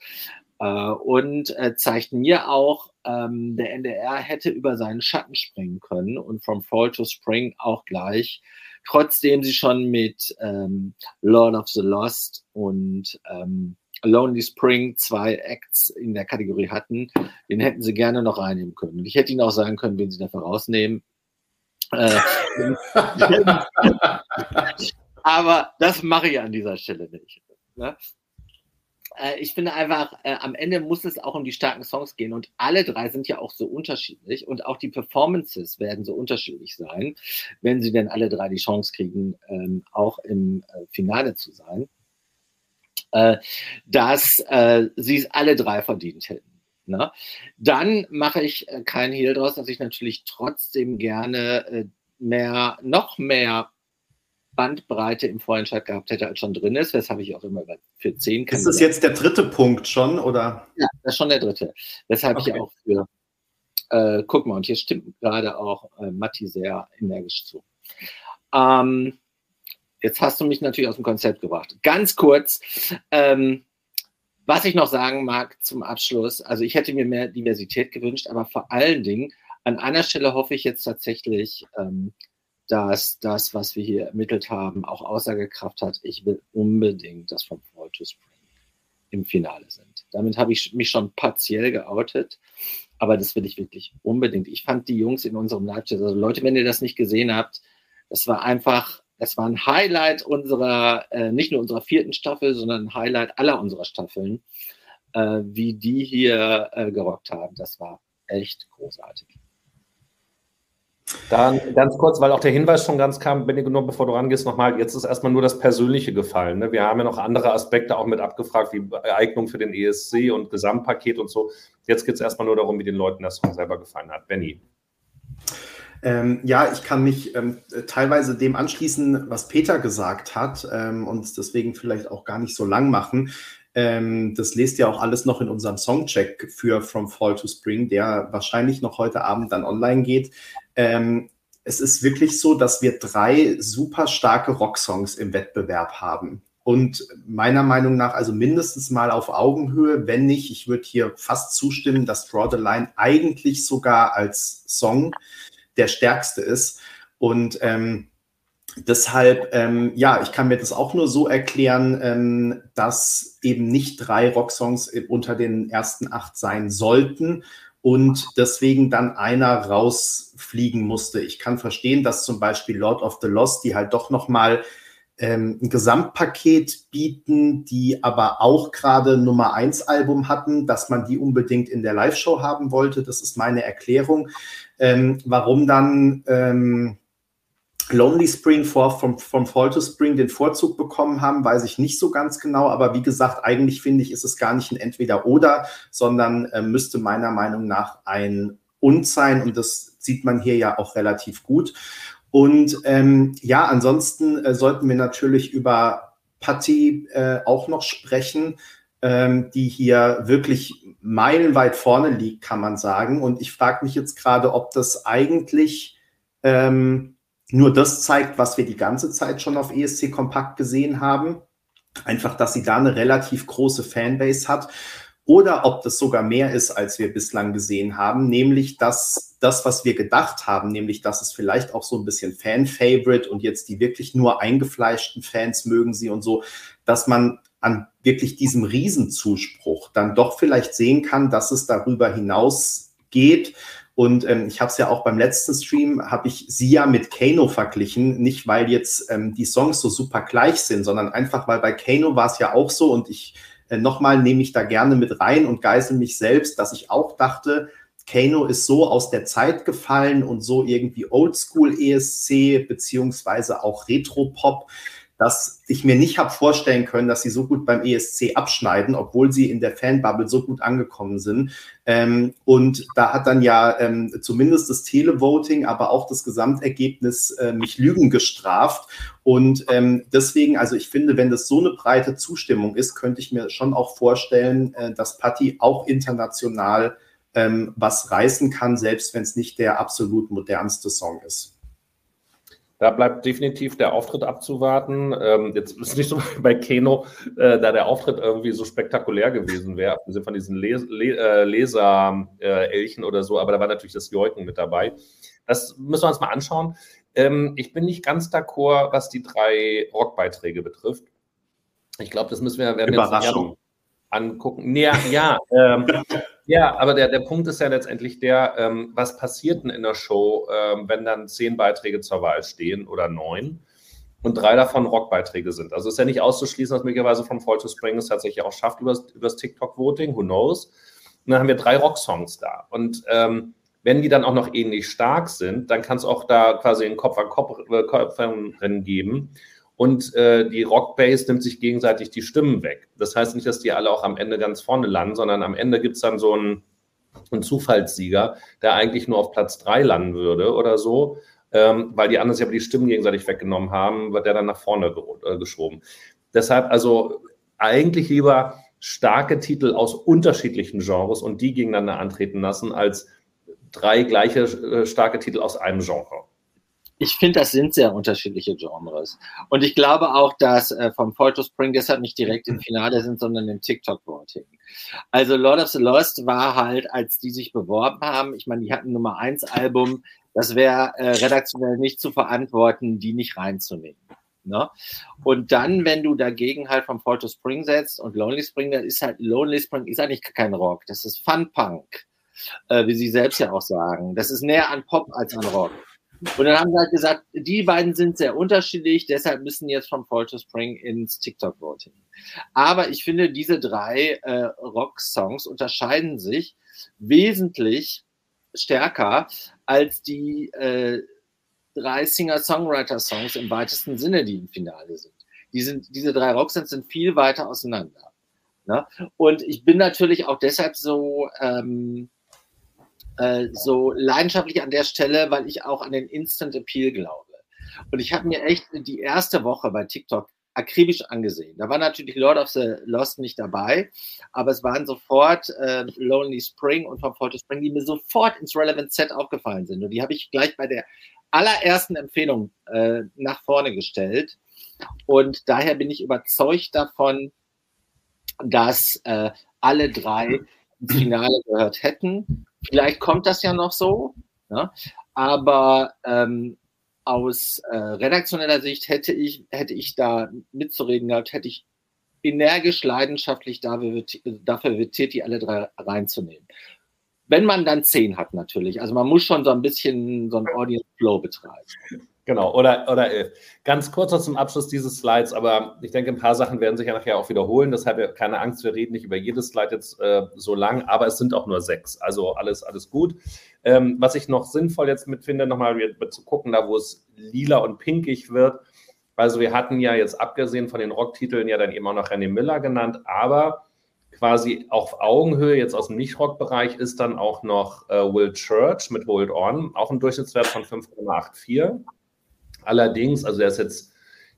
äh, und äh, zeigt mir auch, ähm, der NDR hätte über seinen Schatten springen können und From Fall to Spring auch gleich trotzdem sie schon mit ähm, Lord of the Lost und ähm, Lonely Spring zwei Acts in der Kategorie hatten, den hätten sie gerne noch reinnehmen können. Und ich hätte ihnen auch sagen können, wen sie dafür rausnehmen. Äh, aber das mache ich an dieser Stelle nicht. Ne? Äh, ich finde einfach, äh, am Ende muss es auch um die starken Songs gehen und alle drei sind ja auch so unterschiedlich und auch die Performances werden so unterschiedlich sein, wenn sie denn alle drei die Chance kriegen, ähm, auch im äh, Finale zu sein, äh, dass äh, sie es alle drei verdient hätten. Ne? Dann mache ich äh, keinen Hehl draus, dass ich natürlich trotzdem gerne äh, mehr, noch mehr Bandbreite im Vorentscheid gehabt hätte, als schon drin ist, weshalb ich auch immer für 10 kann. Ist das jetzt der dritte Punkt schon, oder? Ja, das ist schon der dritte. Weshalb okay. ich auch für, äh, guck mal, und hier stimmt gerade auch äh, Matti sehr energisch zu. Ähm, jetzt hast du mich natürlich aus dem Konzept gebracht. Ganz kurz, ähm, was ich noch sagen mag zum Abschluss, also ich hätte mir mehr Diversität gewünscht, aber vor allen Dingen, an einer Stelle hoffe ich jetzt tatsächlich, ähm, dass das, was wir hier ermittelt haben, auch Aussagekraft hat. Ich will unbedingt, dass vom Fall to Spring im Finale sind. Damit habe ich mich schon partiell geoutet, aber das will ich wirklich unbedingt. Ich fand die Jungs in unserem Live-Chat, also Leute, wenn ihr das nicht gesehen habt, das war einfach, das war ein Highlight unserer, äh, nicht nur unserer vierten Staffel, sondern ein Highlight aller unserer Staffeln, äh, wie die hier äh, gerockt haben. Das war echt großartig. Dann ganz kurz, weil auch der Hinweis schon ganz kam, Benny, nur bevor du rangehst, nochmal, jetzt ist erstmal nur das Persönliche gefallen. Ne? Wir haben ja noch andere Aspekte auch mit abgefragt, wie Eignung für den ESC und Gesamtpaket und so. Jetzt geht es erstmal nur darum, wie den Leuten das Song selber gefallen hat. Benny. Ähm, ja, ich kann mich ähm, teilweise dem anschließen, was Peter gesagt hat ähm, und deswegen vielleicht auch gar nicht so lang machen. Ähm, das lest ihr auch alles noch in unserem Songcheck für From Fall to Spring, der wahrscheinlich noch heute Abend dann online geht. Ähm, es ist wirklich so, dass wir drei super starke Rocksongs im Wettbewerb haben. Und meiner Meinung nach, also mindestens mal auf Augenhöhe, wenn nicht, ich würde hier fast zustimmen, dass Draw the Line eigentlich sogar als Song der stärkste ist. Und ähm, deshalb, ähm, ja, ich kann mir das auch nur so erklären, ähm, dass eben nicht drei Rocksongs unter den ersten acht sein sollten und deswegen dann einer rausfliegen musste. Ich kann verstehen, dass zum Beispiel Lord of the Lost, die halt doch noch mal ähm, ein Gesamtpaket bieten, die aber auch gerade Nummer 1 Album hatten, dass man die unbedingt in der Live-Show haben wollte. Das ist meine Erklärung. Ähm, warum dann ähm, Lonely Spring vor, vom, vom Fall to Spring den Vorzug bekommen haben, weiß ich nicht so ganz genau. Aber wie gesagt, eigentlich finde ich, ist es gar nicht ein Entweder-Oder, sondern äh, müsste meiner Meinung nach ein Und sein. Und das sieht man hier ja auch relativ gut. Und ähm, ja, ansonsten äh, sollten wir natürlich über Patti äh, auch noch sprechen, ähm, die hier wirklich meilenweit vorne liegt, kann man sagen. Und ich frage mich jetzt gerade, ob das eigentlich ähm, nur das zeigt, was wir die ganze Zeit schon auf ESC Kompakt gesehen haben. Einfach, dass sie da eine relativ große Fanbase hat oder ob das sogar mehr ist, als wir bislang gesehen haben, nämlich dass das, was wir gedacht haben, nämlich dass es vielleicht auch so ein bisschen Fan-Favorite und jetzt die wirklich nur eingefleischten Fans mögen sie und so, dass man an wirklich diesem Riesenzuspruch dann doch vielleicht sehen kann, dass es darüber hinaus geht. Und ähm, ich habe es ja auch beim letzten Stream, habe ich sie ja mit Kano verglichen, nicht weil jetzt ähm, die Songs so super gleich sind, sondern einfach, weil bei Kano war es ja auch so. Und ich äh, nochmal nehme ich da gerne mit rein und geißel mich selbst, dass ich auch dachte, Kano ist so aus der Zeit gefallen und so irgendwie Oldschool ESC beziehungsweise auch Retro-Pop, dass ich mir nicht habe vorstellen können, dass sie so gut beim ESC abschneiden, obwohl sie in der Fanbubble so gut angekommen sind. Ähm, und da hat dann ja ähm, zumindest das Televoting, aber auch das Gesamtergebnis äh, mich Lügen gestraft. Und ähm, deswegen, also ich finde, wenn das so eine breite Zustimmung ist, könnte ich mir schon auch vorstellen, äh, dass Patti auch international ähm, was reißen kann, selbst wenn es nicht der absolut modernste Song ist. Da bleibt definitiv der Auftritt abzuwarten. Ähm, jetzt ist nicht so bei Keno, äh, da der Auftritt irgendwie so spektakulär gewesen wäre, abgesehen von diesen Les Le äh, Leser-Elchen äh, oder so, aber da war natürlich das Joiken mit dabei. Das müssen wir uns mal anschauen. Ähm, ich bin nicht ganz d'accord, was die drei Rockbeiträge betrifft. Ich glaube, das müssen wir werden Überraschung. Angucken. Ja, ja, ähm, ja, aber der, der Punkt ist ja letztendlich der, ähm, was passiert denn in der Show, ähm, wenn dann zehn Beiträge zur Wahl stehen oder neun und drei davon Rockbeiträge sind. Also ist ja nicht auszuschließen, dass möglicherweise von Fall to Spring es tatsächlich auch schafft über das TikTok-Voting, who knows. Und dann haben wir drei Rocksongs da. Und ähm, wenn die dann auch noch ähnlich stark sind, dann kann es auch da quasi ein Kopf-an-Kopf-Rennen geben. Und äh, die Rockbase nimmt sich gegenseitig die Stimmen weg. Das heißt nicht, dass die alle auch am Ende ganz vorne landen, sondern am Ende gibt es dann so einen, einen, Zufallssieger, der eigentlich nur auf Platz drei landen würde oder so, ähm, weil die anderen sich aber die Stimmen gegenseitig weggenommen haben, wird der dann nach vorne äh, geschoben. Deshalb also eigentlich lieber starke Titel aus unterschiedlichen Genres und die gegeneinander antreten lassen, als drei gleiche äh, starke Titel aus einem Genre ich finde, das sind sehr unterschiedliche Genres. Und ich glaube auch, dass äh, vom Fall to Spring deshalb nicht direkt im Finale sind, sondern im TikTok-Voting. Also Lord of the Lost war halt, als die sich beworben haben, ich meine, die hatten Nummer 1 Album, das wäre äh, redaktionell nicht zu verantworten, die nicht reinzunehmen. Ne? Und dann, wenn du dagegen halt vom Fall to Spring setzt und Lonely Spring, dann ist halt Lonely Spring ist eigentlich kein Rock, das ist Fun Punk, äh, wie sie selbst ja auch sagen. Das ist näher an Pop als an Rock. Und dann haben sie halt gesagt, die beiden sind sehr unterschiedlich, deshalb müssen jetzt vom Fall to Spring ins TikTok-Voting. Aber ich finde, diese drei äh, Rock-Songs unterscheiden sich wesentlich stärker als die äh, drei Singer-Songwriter-Songs im weitesten Sinne, die im Finale sind. Die sind diese drei Rocksongs sind viel weiter auseinander. Ne? Und ich bin natürlich auch deshalb so ähm, äh, so leidenschaftlich an der Stelle, weil ich auch an den Instant Appeal glaube. Und ich habe mir echt die erste Woche bei TikTok akribisch angesehen. Da war natürlich Lord of the Lost nicht dabei, aber es waren sofort äh, Lonely Spring und Fall to Spring, die mir sofort ins Relevant Set aufgefallen sind. Und die habe ich gleich bei der allerersten Empfehlungen äh, nach vorne gestellt. Und daher bin ich überzeugt davon, dass äh, alle drei ins Finale gehört hätten. Vielleicht kommt das ja noch so, ne? aber ähm, aus äh, redaktioneller Sicht hätte ich, hätte ich da mitzureden gehabt, hätte ich energisch, leidenschaftlich dafür, dafür Vitetti alle drei reinzunehmen. Wenn man dann zehn hat natürlich. Also man muss schon so ein bisschen so ein Audience Flow betreiben. Genau, oder, oder elf. Ganz kurz noch zum Abschluss dieses Slides, aber ich denke, ein paar Sachen werden sich ja nachher auch wiederholen. Deshalb keine Angst, wir reden nicht über jedes Slide jetzt äh, so lang, aber es sind auch nur sechs. Also alles, alles gut. Ähm, was ich noch sinnvoll jetzt mitfinde, nochmal zu gucken, da wo es lila und pinkig wird. Also wir hatten ja jetzt abgesehen von den Rocktiteln ja dann eben auch noch René Miller genannt, aber quasi auf Augenhöhe jetzt aus dem Nicht-Rock-Bereich ist dann auch noch äh, Will Church mit Hold On, auch ein Durchschnittswert von 5,84. Allerdings, also er ist jetzt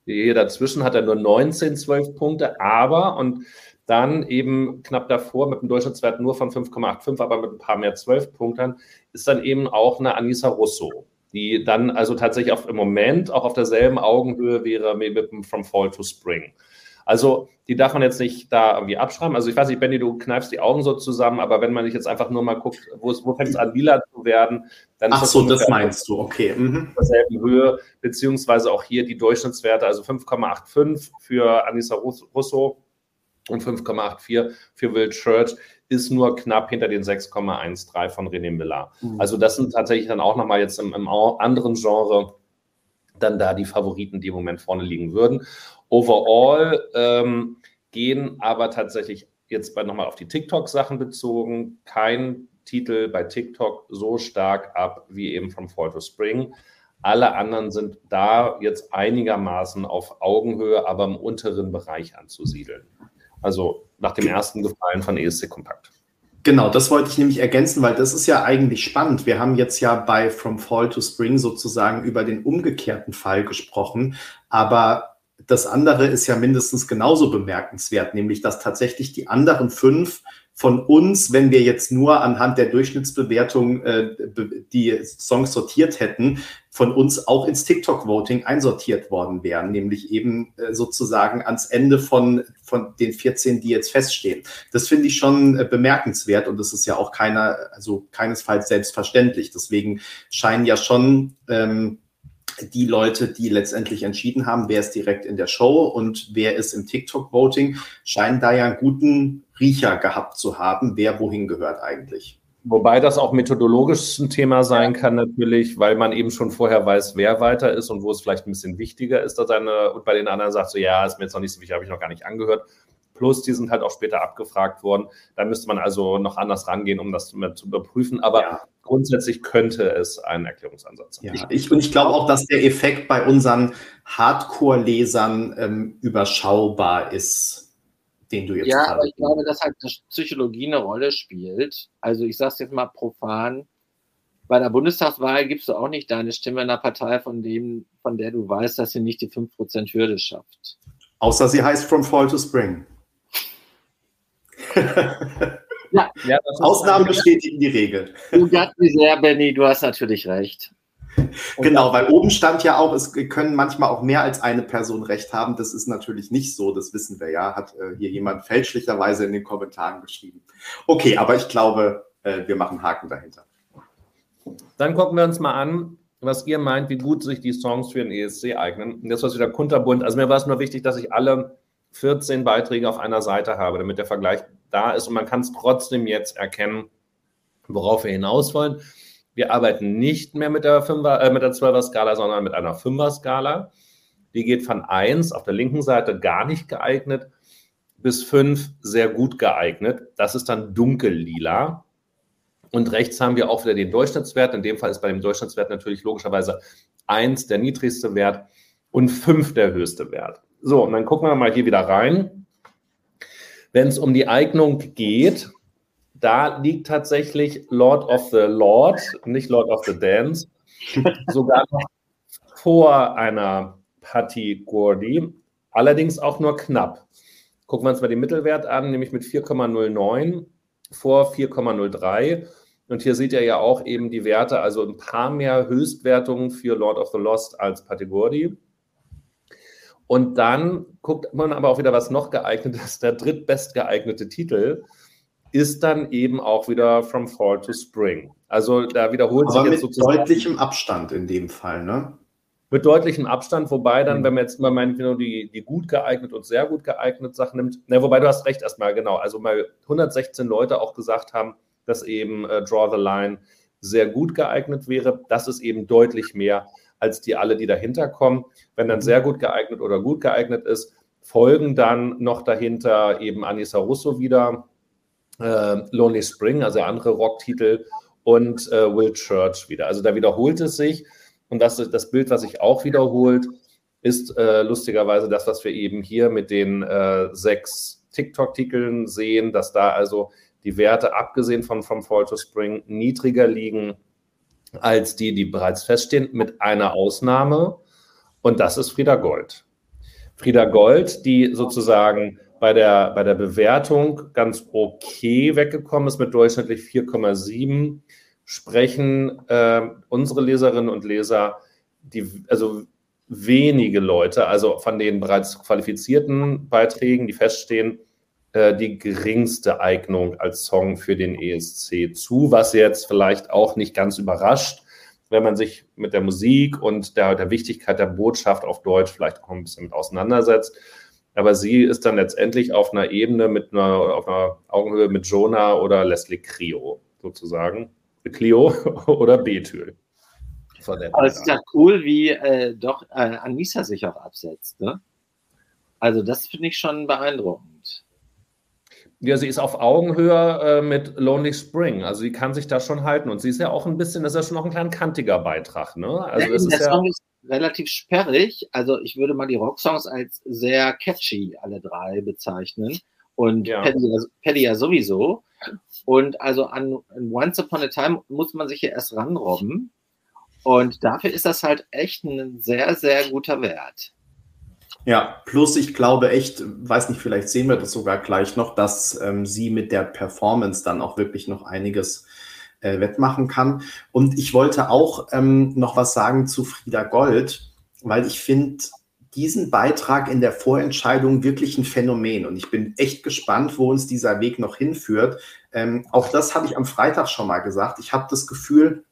hier dazwischen, hat er nur 19, 12 Punkte, aber und dann eben knapp davor mit einem Durchschnittswert nur von 5,85, aber mit ein paar mehr 12 Punkten, ist dann eben auch eine Anissa Russo, die dann also tatsächlich auf, im Moment auch auf derselben Augenhöhe wäre mit dem From Fall to Spring. Also die darf man jetzt nicht da irgendwie abschreiben. Also ich weiß nicht, Benny, du kneifst die Augen so zusammen, aber wenn man sich jetzt einfach nur mal guckt, wo, wo fängt es an, lila zu werden, dann Ach ist das so, das meinst du, okay. Mhm. Derselben Höhe, beziehungsweise auch hier die Durchschnittswerte, also 5,85 für Anissa Russo und 5,84 für Will Church ist nur knapp hinter den 6,13 von René Miller. Mhm. Also das sind tatsächlich dann auch nochmal jetzt im, im anderen Genre dann da die Favoriten, die im Moment vorne liegen würden. Overall ähm, gehen aber tatsächlich jetzt nochmal auf die TikTok-Sachen bezogen, kein Titel bei TikTok so stark ab wie eben vom Fall to Spring. Alle anderen sind da jetzt einigermaßen auf Augenhöhe, aber im unteren Bereich anzusiedeln. Also nach dem ersten Gefallen von ESC Kompakt. Genau, das wollte ich nämlich ergänzen, weil das ist ja eigentlich spannend. Wir haben jetzt ja bei From Fall to Spring sozusagen über den umgekehrten Fall gesprochen, aber das andere ist ja mindestens genauso bemerkenswert, nämlich dass tatsächlich die anderen fünf von uns, wenn wir jetzt nur anhand der Durchschnittsbewertung äh, die Songs sortiert hätten, von uns auch ins TikTok-Voting einsortiert worden wären, nämlich eben äh, sozusagen ans Ende von, von den 14, die jetzt feststehen. Das finde ich schon äh, bemerkenswert und das ist ja auch keiner, also keinesfalls selbstverständlich. Deswegen scheinen ja schon ähm, die Leute, die letztendlich entschieden haben, wer ist direkt in der Show und wer ist im TikTok-Voting, scheinen da ja einen guten Riecher gehabt zu haben, wer wohin gehört eigentlich. Wobei das auch methodologisch ein Thema sein kann, natürlich, weil man eben schon vorher weiß, wer weiter ist und wo es vielleicht ein bisschen wichtiger ist, dass eine, und bei den anderen sagt so, ja, ist mir jetzt noch nicht so wichtig, habe ich noch gar nicht angehört. Plus, die sind halt auch später abgefragt worden. Da müsste man also noch anders rangehen, um das zu überprüfen. Aber ja. grundsätzlich könnte es ein Erklärungsansatz sein. Ja, ich, und ich glaube auch, dass der Effekt bei unseren Hardcore-Lesern ähm, überschaubar ist, den du jetzt Ja, aber ich glaube, dass halt Psychologie eine Rolle spielt. Also ich sage es jetzt mal profan. Bei der Bundestagswahl gibst du auch nicht deine Stimme in einer Partei, von, dem, von der du weißt, dass sie nicht die 5% Hürde schafft. Außer sie heißt From Fall to Spring ja. ja Ausnahmen bestätigen die Regel. Du sehr, Benny, du hast natürlich recht. Und genau, weil oben stand ja auch, es können manchmal auch mehr als eine Person recht haben. Das ist natürlich nicht so, das wissen wir ja, hat äh, hier jemand fälschlicherweise in den Kommentaren geschrieben. Okay, aber ich glaube, äh, wir machen Haken dahinter. Dann gucken wir uns mal an, was ihr meint, wie gut sich die Songs für den ESC eignen. Und das war wieder kunterbunt. Also mir war es nur wichtig, dass ich alle 14 Beiträge auf einer Seite habe, damit der Vergleich da ist und man kann es trotzdem jetzt erkennen, worauf wir hinaus wollen. Wir arbeiten nicht mehr mit der, 5er, äh, mit der 12er Skala, sondern mit einer 5er Skala. Die geht von 1 auf der linken Seite gar nicht geeignet bis 5 sehr gut geeignet. Das ist dann dunkellila. Und rechts haben wir auch wieder den Durchschnittswert. In dem Fall ist bei dem Durchschnittswert natürlich logischerweise 1 der niedrigste Wert und 5 der höchste Wert. So, und dann gucken wir mal hier wieder rein. Wenn es um die Eignung geht, da liegt tatsächlich Lord of the Lord, nicht Lord of the Dance, sogar noch vor einer Patti Gordy, allerdings auch nur knapp. Gucken wir uns mal den Mittelwert an, nämlich mit 4,09 vor 4,03. Und hier seht ihr ja auch eben die Werte, also ein paar mehr Höchstwertungen für Lord of the Lost als Pategori. Und dann guckt man aber auch wieder, was noch geeignet ist. Der drittbest geeignete Titel ist dann eben auch wieder From Fall to Spring. Also da wiederholt aber sich jetzt mit sozusagen. deutlichem Abstand in dem Fall, ne? Mit deutlichem Abstand, wobei dann, mhm. wenn man jetzt mal meint, die, die gut geeignet und sehr gut geeignet Sachen nimmt, ne, wobei du hast recht erstmal, genau, also mal 116 Leute auch gesagt haben, dass eben äh, Draw the Line sehr gut geeignet wäre. Das ist eben deutlich mehr als die alle, die dahinter kommen. Wenn dann sehr gut geeignet oder gut geeignet ist, folgen dann noch dahinter eben Anissa Russo wieder, äh, Lonely Spring, also andere Rocktitel und äh, Will Church wieder. Also da wiederholt es sich. Und das, das Bild, was sich auch wiederholt, ist äh, lustigerweise das, was wir eben hier mit den äh, sechs TikTok-Titeln sehen, dass da also die Werte, abgesehen von vom Fall to Spring, niedriger liegen als die, die bereits feststehen, mit einer Ausnahme. Und das ist Frieda Gold. Frieda Gold, die sozusagen bei der, bei der Bewertung ganz okay weggekommen ist mit durchschnittlich 4,7, sprechen äh, unsere Leserinnen und Leser, die, also wenige Leute, also von den bereits qualifizierten Beiträgen, die feststehen, die geringste Eignung als Song für den ESC zu, was jetzt vielleicht auch nicht ganz überrascht, wenn man sich mit der Musik und der, der Wichtigkeit der Botschaft auf Deutsch vielleicht auch ein bisschen mit auseinandersetzt. Aber sie ist dann letztendlich auf einer Ebene mit einer, auf einer Augenhöhe mit Jonah oder Leslie Clio sozusagen. Clio oder Bethül. Aber es ist ja cool, wie äh, doch äh, Anissa sich auch absetzt. Ne? Also das finde ich schon beeindruckend. Ja, sie ist auf Augenhöhe äh, mit Lonely Spring. Also sie kann sich da schon halten. Und sie ist ja auch ein bisschen, das ist ja schon noch ein klein kantiger Beitrag. Ne? Also das der ist Song ja, ist relativ sperrig. Also ich würde mal die Rocksongs als sehr catchy alle drei bezeichnen. Und ja. Paddy, Paddy ja sowieso. Und also an, an Once Upon a Time muss man sich ja erst ranrobben. Und dafür ist das halt echt ein sehr, sehr guter Wert. Ja, plus ich glaube echt, weiß nicht, vielleicht sehen wir das sogar gleich noch, dass ähm, sie mit der Performance dann auch wirklich noch einiges äh, wettmachen kann. Und ich wollte auch ähm, noch was sagen zu Frieda Gold, weil ich finde diesen Beitrag in der Vorentscheidung wirklich ein Phänomen. Und ich bin echt gespannt, wo uns dieser Weg noch hinführt. Ähm, auch das habe ich am Freitag schon mal gesagt. Ich habe das Gefühl,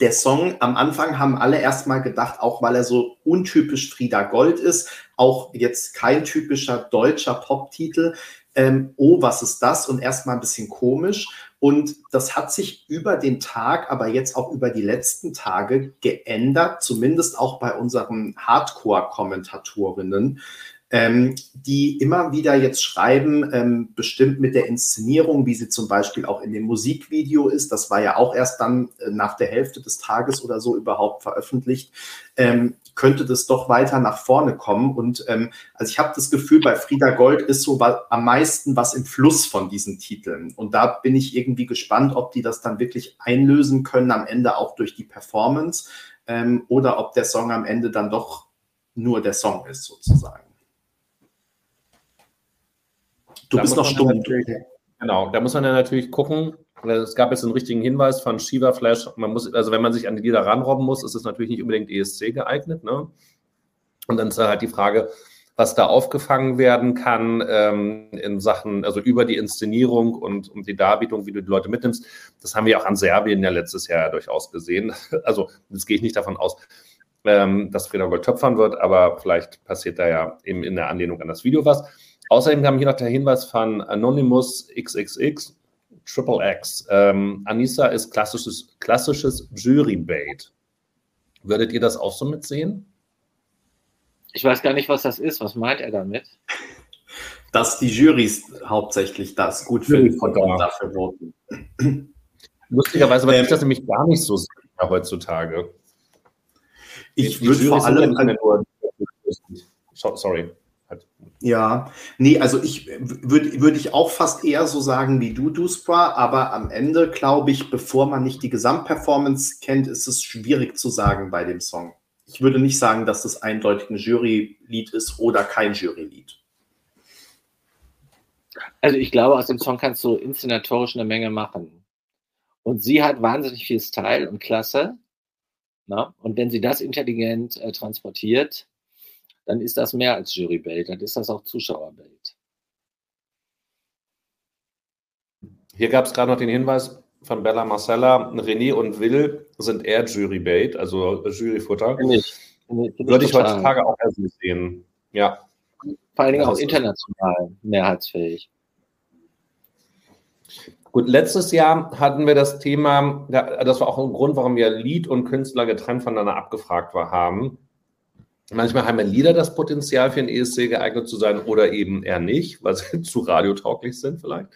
der Song am Anfang haben alle erstmal gedacht, auch weil er so untypisch Frieda Gold ist, auch jetzt kein typischer deutscher Pop-Titel. Ähm, oh, was ist das? Und erstmal ein bisschen komisch. Und das hat sich über den Tag, aber jetzt auch über die letzten Tage geändert, zumindest auch bei unseren Hardcore-Kommentatorinnen ähm, die immer wieder jetzt schreiben, ähm, bestimmt mit der Inszenierung, wie sie zum Beispiel auch in dem Musikvideo ist, das war ja auch erst dann äh, nach der Hälfte des Tages oder so überhaupt veröffentlicht, ähm, könnte das doch weiter nach vorne kommen. Und ähm, also ich habe das Gefühl, bei Frieda Gold ist so am meisten was im Fluss von diesen Titeln. Und da bin ich irgendwie gespannt, ob die das dann wirklich einlösen können, am Ende auch durch die Performance ähm, oder ob der Song am Ende dann doch nur der Song ist, sozusagen. Du da bist noch stumm. Genau, da muss man dann natürlich gucken. Es gab jetzt einen richtigen Hinweis von Shiva Flash. Man muss, also wenn man sich an die Lieder ranrobben muss, ist es natürlich nicht unbedingt ESC geeignet. Ne? Und dann ist halt die Frage, was da aufgefangen werden kann ähm, in Sachen, also über die Inszenierung und, und die Darbietung, wie du die Leute mitnimmst. Das haben wir auch an Serbien ja letztes Jahr durchaus gesehen. Also, jetzt gehe ich nicht davon aus, ähm, dass Frieda Gold töpfern wird, aber vielleicht passiert da ja eben in der Anlehnung an das Video was. Außerdem kam hier noch der Hinweis von Anonymous XXX, Triple X. Ähm, Anissa ist klassisches, klassisches Jury-Bait. Würdet ihr das auch so mitsehen? Ich weiß gar nicht, was das ist. Was meint er damit? Dass die Jurys hauptsächlich das gut finden und dafür voten. Lustigerweise weiß ähm, ich das nämlich gar nicht so sehr heutzutage. Ich würde vor allem. An, nur, sorry. Ja, nee, also ich würde würd ich auch fast eher so sagen wie du, Duspra, aber am Ende glaube ich, bevor man nicht die Gesamtperformance kennt, ist es schwierig zu sagen bei dem Song. Ich würde nicht sagen, dass das eindeutig ein Jurylied ist oder kein Jurylied. Also ich glaube, aus dem Song kannst du inszenatorisch eine Menge machen. Und sie hat wahnsinnig viel Style und Klasse. Na? Und wenn sie das intelligent äh, transportiert, dann ist das mehr als Jurybait, dann ist das auch Zuschauerbait. Hier gab es gerade noch den Hinweis von Bella Marcella, René und Will sind eher Jurybait, also Juryfutter. Finde ich. Find ich Würde ich heutzutage auch erst sehen. Ja. Vor allen Dingen auch international mehrheitsfähig. Gut, letztes Jahr hatten wir das Thema, das war auch ein Grund, warum wir Lied und Künstler getrennt voneinander abgefragt haben. Manchmal haben ja Lieder das Potenzial für ein ESC geeignet zu sein oder eben eher nicht, weil sie zu radiotauglich sind vielleicht.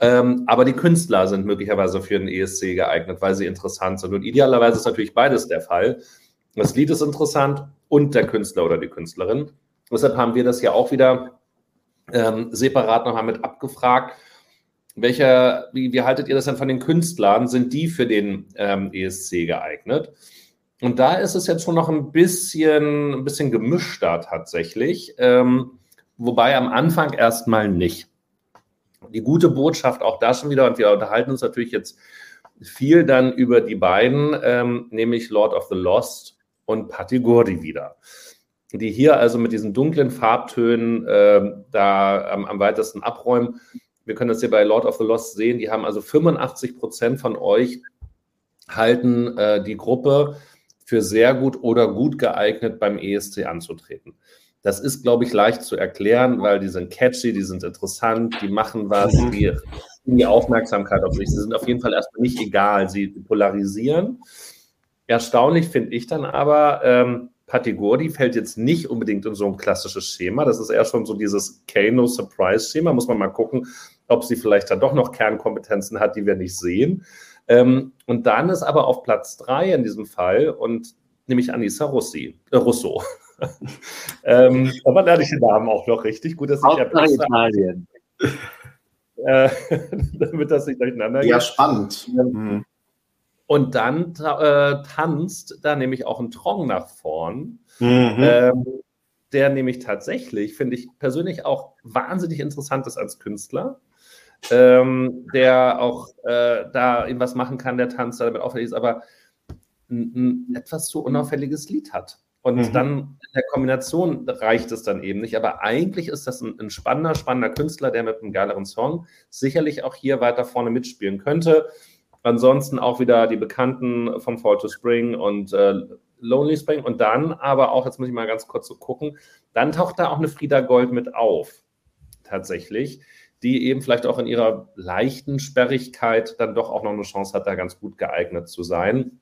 Ähm, aber die Künstler sind möglicherweise für den ESC geeignet, weil sie interessant sind. Und idealerweise ist natürlich beides der Fall. Das Lied ist interessant und der Künstler oder die Künstlerin. Deshalb haben wir das ja auch wieder ähm, separat nochmal mit abgefragt. Welcher, wie, wie, haltet ihr das denn von den Künstlern? Sind die für den ähm, ESC geeignet? Und da ist es jetzt schon noch ein bisschen, ein bisschen gemischter tatsächlich, ähm, wobei am Anfang erstmal nicht die gute Botschaft auch da schon wieder, und wir unterhalten uns natürlich jetzt viel dann über die beiden, ähm, nämlich Lord of the Lost und Patti Gordy wieder. Die hier also mit diesen dunklen Farbtönen äh, da am, am, weitesten abräumen. Wir können das hier bei Lord of the Lost sehen. Die haben also 85 Prozent von euch halten äh, die Gruppe für sehr gut oder gut geeignet beim ESC anzutreten. Das ist, glaube ich, leicht zu erklären, weil die sind catchy, die sind interessant, die machen was, mhm. die die Aufmerksamkeit auf sich. Sie sind auf jeden Fall erstmal nicht egal, sie polarisieren. Erstaunlich finde ich dann aber, ähm, Patti Gordy fällt jetzt nicht unbedingt in so ein klassisches Schema. Das ist eher schon so dieses Kano-Surprise-Schema. Muss man mal gucken, ob sie vielleicht dann doch noch Kernkompetenzen hat, die wir nicht sehen. Ähm, und dann ist aber auf Platz drei in diesem Fall und nämlich Anissa Rossi, äh, Russo. ähm, aber lerne ich den Namen auch noch richtig. Gut, dass ich ja Italien. Äh, damit das nicht durcheinander geht. Ja, spannend. Mhm. Und dann äh, tanzt da nämlich auch ein Trong nach vorn, mhm. ähm, der nämlich tatsächlich, finde ich persönlich auch wahnsinnig interessant ist als Künstler. Ähm, der auch äh, da irgendwas machen kann, der Tanz damit auffällig ist, aber ein, ein etwas zu unauffälliges Lied hat. Und mhm. dann in der Kombination reicht es dann eben nicht. Aber eigentlich ist das ein, ein, spannender, spannender Künstler, der mit einem geileren Song sicherlich auch hier weiter vorne mitspielen könnte. Ansonsten auch wieder die Bekannten vom Fall to Spring und äh, Lonely Spring. Und dann aber auch, jetzt muss ich mal ganz kurz so gucken, dann taucht da auch eine Frieda Gold mit auf. Tatsächlich. Die eben vielleicht auch in ihrer leichten Sperrigkeit dann doch auch noch eine Chance hat, da ganz gut geeignet zu sein.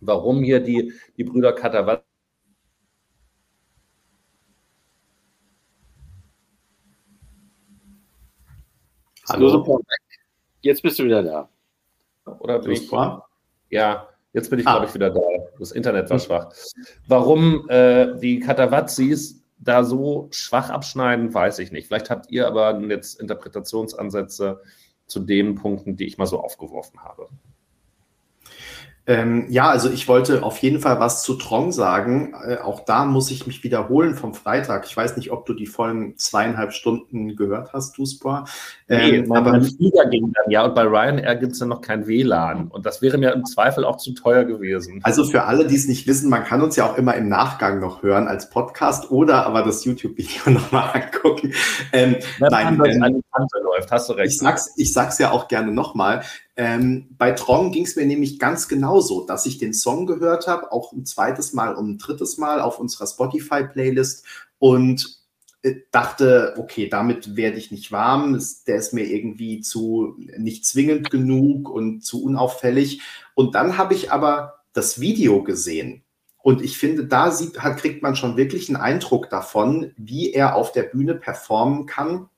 Warum hier die, die Brüder Katawat Hallo. Jetzt bist du wieder da. Oder bin ich? Ja, jetzt bin ich, ah. glaube ich, wieder da. Das Internet war schwach. Warum äh, die Katawazis da so schwach abschneiden, weiß ich nicht. Vielleicht habt ihr aber jetzt Interpretationsansätze zu den Punkten, die ich mal so aufgeworfen habe. Ähm, ja, also ich wollte auf jeden Fall was zu Trong sagen. Äh, auch da muss ich mich wiederholen vom Freitag. Ich weiß nicht, ob du die vollen zweieinhalb Stunden gehört hast, Duspor. Ähm, nee, aber Flieger ging dann ja und bei Ryanair gibt es ja noch kein WLAN. Und das wäre mir im Zweifel auch zu teuer gewesen. Also für alle, die es nicht wissen, man kann uns ja auch immer im Nachgang noch hören als Podcast oder aber das YouTube-Video nochmal angucken. Ähm, nein, die Kante läuft, hast du recht. Ich sag's, ich sag's ja auch gerne nochmal. Ähm, bei Trong ging es mir nämlich ganz genauso, dass ich den Song gehört habe, auch ein zweites Mal und ein drittes Mal auf unserer Spotify-Playlist und äh, dachte, okay, damit werde ich nicht warm, der ist mir irgendwie zu nicht zwingend genug und zu unauffällig. Und dann habe ich aber das Video gesehen. Und ich finde, da sieht, kriegt man schon wirklich einen Eindruck davon, wie er auf der Bühne performen kann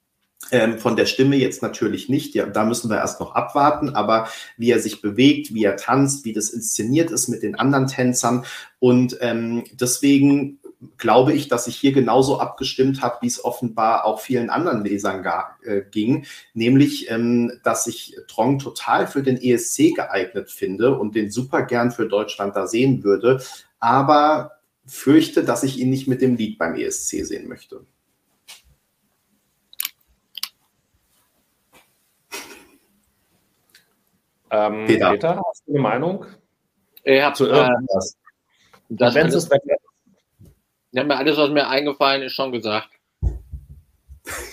ähm, von der Stimme jetzt natürlich nicht, ja, da müssen wir erst noch abwarten, aber wie er sich bewegt, wie er tanzt, wie das inszeniert ist mit den anderen Tänzern. Und ähm, deswegen glaube ich, dass ich hier genauso abgestimmt habe, wie es offenbar auch vielen anderen Lesern gar, äh, ging, nämlich, ähm, dass ich Trong total für den ESC geeignet finde und den super gern für Deutschland da sehen würde, aber fürchte, dass ich ihn nicht mit dem Lied beim ESC sehen möchte. Ähm, Peter. Peter, hast du eine Meinung? Habe zu irgendwas. Äh, das alles, ja, mir alles, was mir eingefallen ist, schon gesagt.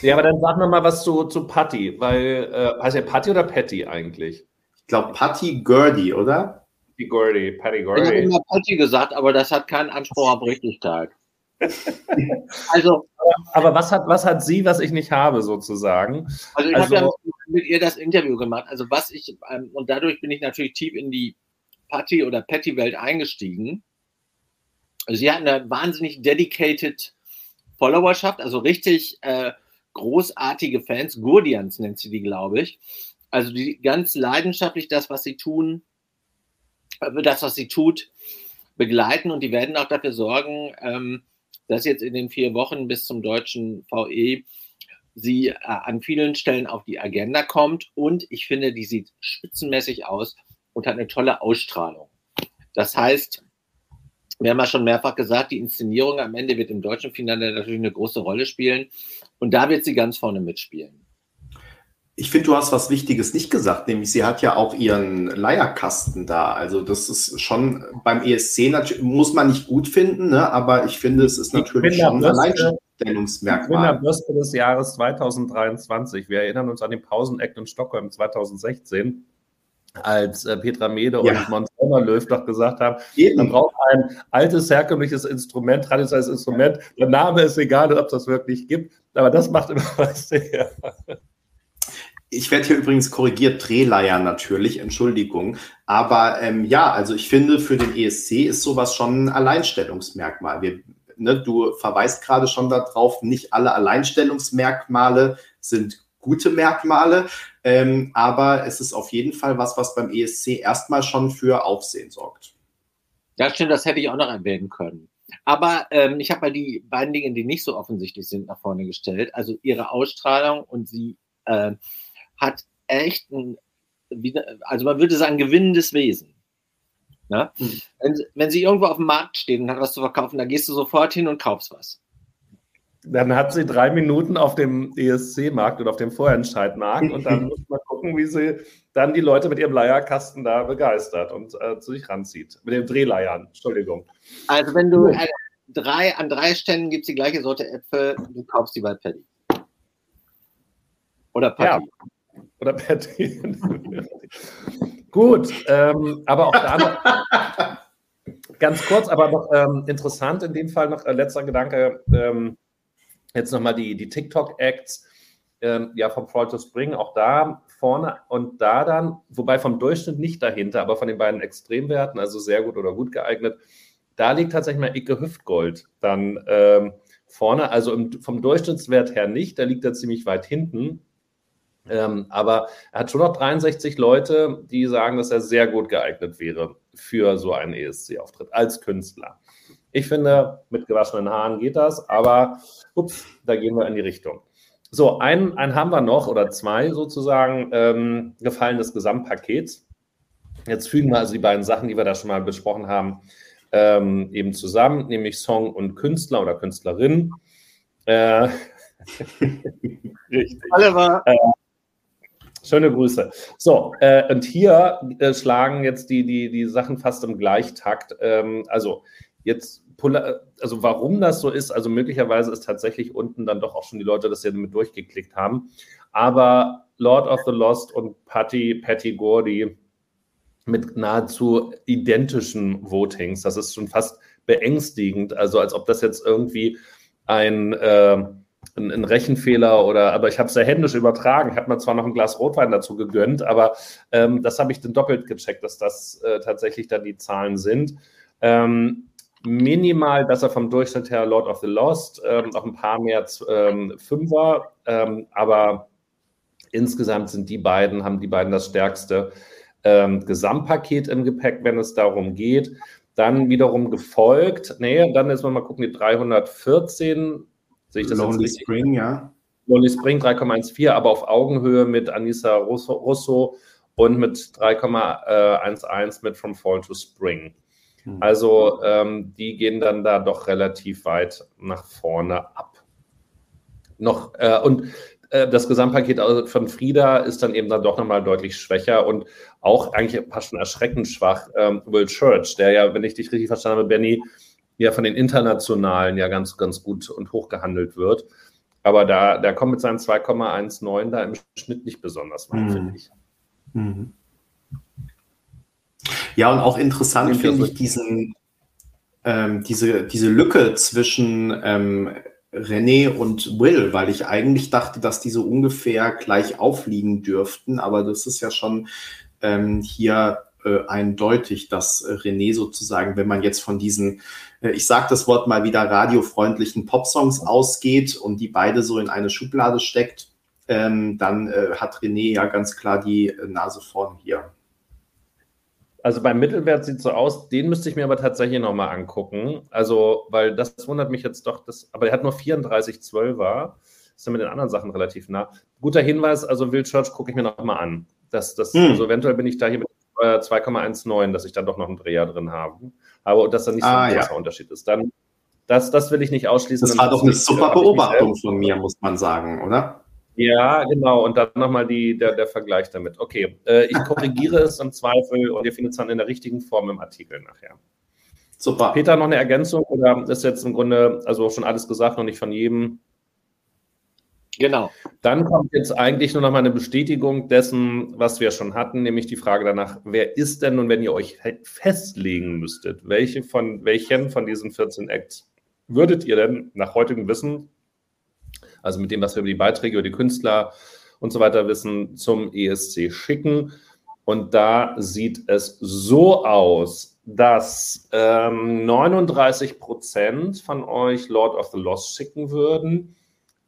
Ja, aber dann sag mir mal was zu, zu Patty, weil äh, heißt ja Patty oder Patty eigentlich? Ich glaube Patty Gurdy, oder? Patty Gurdy, Patty Gurdy. Ich habe immer Patty gesagt, aber das hat keinen Anspruch auf Richtigkeit. also, aber was hat, was hat sie, was ich nicht habe, sozusagen? Also ich also, habe ja mit ihr das Interview gemacht. Also was ich, ähm, und dadurch bin ich natürlich tief in die Patty- oder Patty-Welt eingestiegen. Also sie hat eine wahnsinnig dedicated Followerschaft, also richtig äh, großartige Fans. Gurdians nennt sie die, glaube ich. Also die ganz leidenschaftlich das, was sie tun, äh, das, was sie tut, begleiten und die werden auch dafür sorgen, ähm, dass jetzt in den vier Wochen bis zum deutschen VE sie äh, an vielen Stellen auf die Agenda kommt und ich finde, die sieht spitzenmäßig aus und hat eine tolle Ausstrahlung. Das heißt, wir haben ja schon mehrfach gesagt, die Inszenierung am Ende wird im deutschen Finale natürlich eine große Rolle spielen und da wird sie ganz vorne mitspielen. Ich finde, du hast was Wichtiges nicht gesagt, nämlich sie hat ja auch ihren Leierkasten da. Also das ist schon beim ESC natürlich, muss man nicht gut finden, ne? aber ich finde, es ist natürlich schon ein Alleinstellungsmerkmal. Bürste des Jahres 2023. Wir erinnern uns an den Pausenakt in Stockholm 2016 als äh, Petra Mede ja. und Montana Löw doch gesagt haben, Eben. man braucht ein altes, herkömmliches Instrument, traditionelles Instrument. Der Name ist egal, ob das wirklich gibt, aber das macht immer was her. Ich werde hier übrigens korrigiert, Drehleier natürlich, Entschuldigung. Aber ähm, ja, also ich finde, für den ESC ist sowas schon ein Alleinstellungsmerkmal. Wir, ne, du verweist gerade schon darauf, nicht alle Alleinstellungsmerkmale sind gute Merkmale, ähm, aber es ist auf jeden Fall was, was beim ESC erstmal schon für Aufsehen sorgt. Ja, stimmt, das hätte ich auch noch erwähnen können. Aber ähm, ich habe mal die beiden Dinge, die nicht so offensichtlich sind, nach vorne gestellt. Also ihre Ausstrahlung und sie äh, hat echt ein, also man würde sagen, gewinnendes Wesen. Ne? Mhm. Wenn, wenn, sie irgendwo auf dem Markt steht und hat was zu verkaufen, dann gehst du sofort hin und kaufst was. Dann hat sie drei Minuten auf dem ESC-Markt oder auf dem Vorentscheidmarkt und dann muss man gucken, wie sie dann die Leute mit ihrem Leierkasten da begeistert und äh, zu sich ranzieht. Mit den Drehleiern, Entschuldigung. Also wenn du äh, drei, an drei Ständen gibt es die gleiche Sorte Äpfel, du kaufst die bei Paddy. Oder Patty. Ja. Oder Patty. Gut, ähm, aber auch da noch ganz kurz, aber noch ähm, interessant in dem Fall noch äh, letzter Gedanke. Ähm, jetzt nochmal die, die TikTok-Acts, ähm, ja, vom Fall to Spring, auch da vorne und da dann, wobei vom Durchschnitt nicht dahinter, aber von den beiden Extremwerten, also sehr gut oder gut geeignet, da liegt tatsächlich mal Icke Hüftgold dann ähm, vorne, also im, vom Durchschnittswert her nicht, da liegt er ziemlich weit hinten, ähm, aber er hat schon noch 63 Leute, die sagen, dass er sehr gut geeignet wäre für so einen ESC-Auftritt als Künstler. Ich finde, mit gewaschenen Haaren geht das, aber ups, da gehen wir in die Richtung. So, einen, einen haben wir noch oder zwei sozusagen ähm, Gefallen des Gesamtpakets. Jetzt fügen wir also die beiden Sachen, die wir da schon mal besprochen haben, ähm, eben zusammen, nämlich Song und Künstler oder Künstlerin. Äh, Richtig. Oliver. Äh, Schöne Grüße. So, äh, und hier äh, schlagen jetzt die, die, die Sachen fast im Gleichtakt. Ähm, also jetzt, also warum das so ist, also möglicherweise ist tatsächlich unten dann doch auch schon die Leute das ja mit durchgeklickt haben. Aber Lord of the Lost und Patty, Patty Gordy mit nahezu identischen Votings, das ist schon fast beängstigend. Also als ob das jetzt irgendwie ein äh, ein, ein Rechenfehler oder, aber ich habe es ja händisch übertragen. Ich habe mir zwar noch ein Glas Rotwein dazu gegönnt, aber ähm, das habe ich dann doppelt gecheckt, dass das äh, tatsächlich dann die Zahlen sind. Ähm, minimal besser vom Durchschnitt her Lord of the Lost, ähm, noch ein paar mehr ähm, Fünfer, ähm, aber insgesamt sind die beiden, haben die beiden das stärkste ähm, Gesamtpaket im Gepäck, wenn es darum geht. Dann wiederum gefolgt, nee, dann ist man mal gucken, die 314 Sehe ich das Lonely jetzt Spring, ja. Lonely Spring 3,14, aber auf Augenhöhe mit Anissa Russo, Russo und mit 3,11 mit From Fall to Spring. Hm. Also ähm, die gehen dann da doch relativ weit nach vorne ab. Noch, äh, und Äh, das Gesamtpaket von Frieda ist dann eben dann doch nochmal deutlich schwächer und auch eigentlich fast schon erschreckend schwach. Ähm, Will Church, der ja, wenn ich dich richtig verstanden habe, Benny, ja von den Internationalen ja ganz, ganz gut und hoch gehandelt wird. Aber da, der kommt mit seinen 2,19 da im Schnitt nicht besonders weit, mhm. finde ich. Mhm. Ja, und auch interessant finde ich diesen, ähm, diese, diese Lücke zwischen ähm, René und Will, weil ich eigentlich dachte, dass diese ungefähr gleich aufliegen dürften, aber das ist ja schon ähm, hier äh, eindeutig, dass äh, René sozusagen, wenn man jetzt von diesen, äh, ich sage das Wort mal wieder, radiofreundlichen Popsongs ausgeht und die beide so in eine Schublade steckt, ähm, dann äh, hat René ja ganz klar die äh, Nase vorn hier. Also beim Mittelwert sieht es so aus, den müsste ich mir aber tatsächlich nochmal angucken. Also, weil das wundert mich jetzt doch, dass, aber er hat nur 34,12 war. Ist ja mit den anderen Sachen relativ nah. Guter Hinweis, also Wild Church gucke ich mir nochmal an. Das, das, hm. Also eventuell bin ich da hier mit 2,19, dass ich dann doch noch einen Dreher drin habe. Aber dass da nicht so ah, ein großer ja. Unterschied ist. Dann, das, das will ich nicht ausschließen. Das war doch eine super Beobachtung von mir, muss man sagen, oder? Ja, genau. Und dann nochmal der, der Vergleich damit. Okay, äh, ich korrigiere es im Zweifel und ihr findet es dann in der richtigen Form im Artikel nachher. Super. Peter, noch eine Ergänzung oder ist jetzt im Grunde also schon alles gesagt, noch nicht von jedem? Genau. Dann kommt jetzt eigentlich nur noch mal eine Bestätigung dessen, was wir schon hatten, nämlich die Frage danach, wer ist denn nun, wenn ihr euch festlegen müsstet, welche von, welchen von diesen 14 Acts würdet ihr denn nach heutigem Wissen also mit dem, was wir über die Beiträge, über die Künstler und so weiter wissen, zum ESC schicken. Und da sieht es so aus, dass ähm, 39 Prozent von euch Lord of the Lost schicken würden,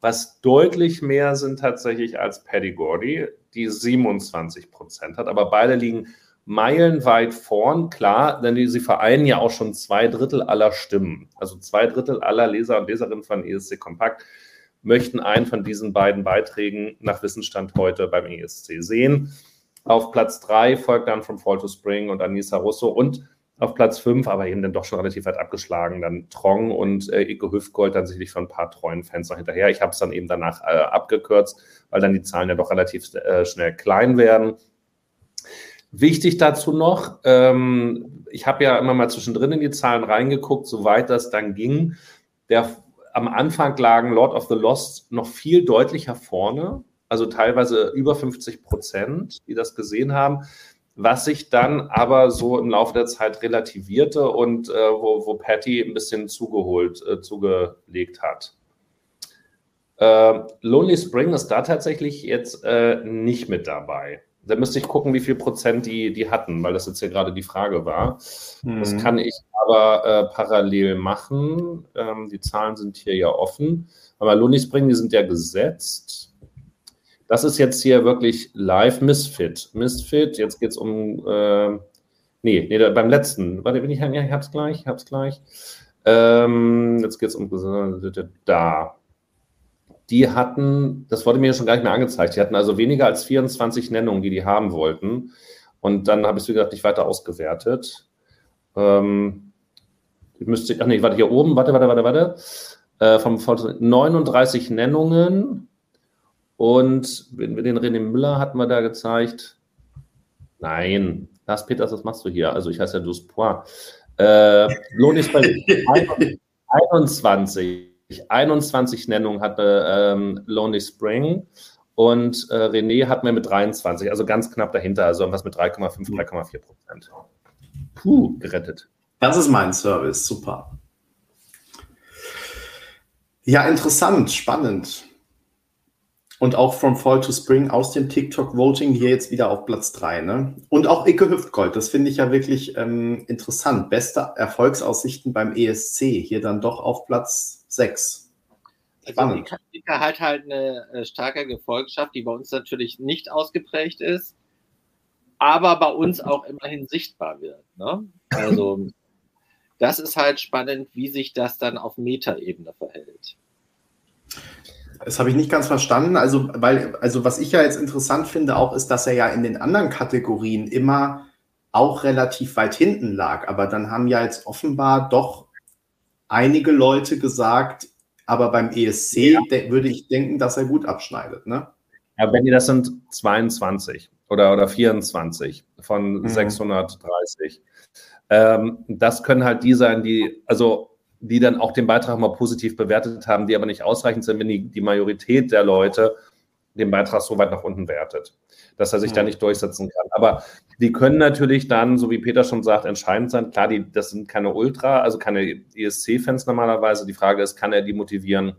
was deutlich mehr sind tatsächlich als Paddy Gordy, die 27 Prozent hat. Aber beide liegen meilenweit vorn, klar, denn die, sie vereinen ja auch schon zwei Drittel aller Stimmen. Also zwei Drittel aller Leser und Leserinnen von ESC Kompakt möchten einen von diesen beiden Beiträgen nach Wissensstand heute beim ESC sehen. Auf Platz 3 folgt dann From Fall to Spring und Anissa Russo und auf Platz 5, aber eben dann doch schon relativ weit abgeschlagen, dann Trong und äh, Ike Hüftgold dann sicherlich von ein paar treuen Fans noch hinterher. Ich habe es dann eben danach äh, abgekürzt, weil dann die Zahlen ja doch relativ äh, schnell klein werden. Wichtig dazu noch, ähm, ich habe ja immer mal zwischendrin in die Zahlen reingeguckt, soweit das dann ging. Der am Anfang lagen Lord of the Lost noch viel deutlicher vorne, also teilweise über 50 Prozent, die das gesehen haben, was sich dann aber so im Laufe der Zeit relativierte und äh, wo, wo Patty ein bisschen zugeholt, äh, zugelegt hat. Äh, Lonely Spring ist da tatsächlich jetzt äh, nicht mit dabei. Da müsste ich gucken, wie viel Prozent die, die hatten, weil das jetzt ja gerade die Frage war. Mhm. Das kann ich aber äh, parallel machen. Ähm, die Zahlen sind hier ja offen. Aber Lunispring, die sind ja gesetzt. Das ist jetzt hier wirklich live Misfit. Misfit, jetzt geht es um. Äh, nee, nee, beim letzten. Warte, bin ich, ja, ich hab's gleich, ich hab's gleich. Ähm, jetzt geht es um. Da die hatten, das wurde mir schon gar nicht mehr angezeigt, die hatten also weniger als 24 Nennungen, die die haben wollten. Und dann habe ich es, wie gesagt, nicht weiter ausgewertet. Ähm, müsste, ach nee, warte, hier oben, warte, warte, warte, warte. Äh, vom, von 39 Nennungen. Und den René Müller hatten wir da gezeigt. Nein, Lars Peters, was machst du hier? Also ich heiße ja Duspois. Äh, Lohn ist bei 21. 21 Nennungen hatte ähm, Lonely Spring und äh, René hat mir mit 23, also ganz knapp dahinter, also was mit 3,5, 3,4 Prozent. Puh, gerettet. Das ist mein Service, super. Ja, interessant, spannend. Und auch From Fall to Spring aus dem TikTok-Voting hier jetzt wieder auf Platz 3. Ne? Und auch Icke Hüftgold, das finde ich ja wirklich ähm, interessant. Beste Erfolgsaussichten beim ESC, hier dann doch auf Platz sechs. Also Ika hat halt eine äh, starke Gefolgschaft, die bei uns natürlich nicht ausgeprägt ist, aber bei uns auch immerhin sichtbar wird. Ne? Also das ist halt spannend, wie sich das dann auf Metaebene verhält. Das habe ich nicht ganz verstanden. Also, weil, also was ich ja jetzt interessant finde, auch ist, dass er ja in den anderen Kategorien immer auch relativ weit hinten lag. Aber dann haben ja jetzt offenbar doch einige Leute gesagt, aber beim ESC ja. würde ich denken, dass er gut abschneidet. Ne? Ja, Benny, das sind 22 oder, oder 24 von mhm. 630. Ähm, das können halt die sein, die, also die dann auch den Beitrag mal positiv bewertet haben, die aber nicht ausreichend sind, wenn die, die Majorität der Leute den Beitrag so weit nach unten wertet, dass er sich mhm. da nicht durchsetzen kann. Aber die können natürlich dann, so wie Peter schon sagt, entscheidend sein. Klar, die, das sind keine Ultra, also keine ESC-Fans normalerweise. Die Frage ist, kann er die motivieren,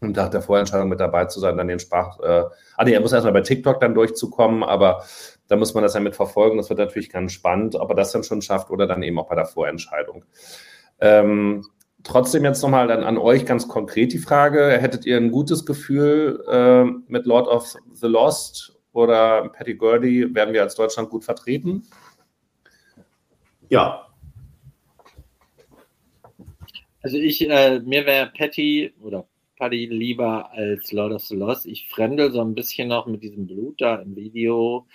am Tag der Vorentscheidung mit dabei zu sein, dann den Sprach. Äh, ah, nee, er muss erstmal bei TikTok dann durchzukommen, aber da muss man das ja mit verfolgen. Das wird natürlich ganz spannend, ob er das dann schon schafft oder dann eben auch bei der Vorentscheidung. Ähm, trotzdem jetzt nochmal dann an euch ganz konkret die Frage: Hättet ihr ein gutes Gefühl äh, mit Lord of the Lost oder Patty Gurdy? Werden wir als Deutschland gut vertreten? Ja. Also ich, äh, mir wäre Patty oder Paddy lieber als Lord of the Lost. Ich fremdel so ein bisschen noch mit diesem Blut da im Video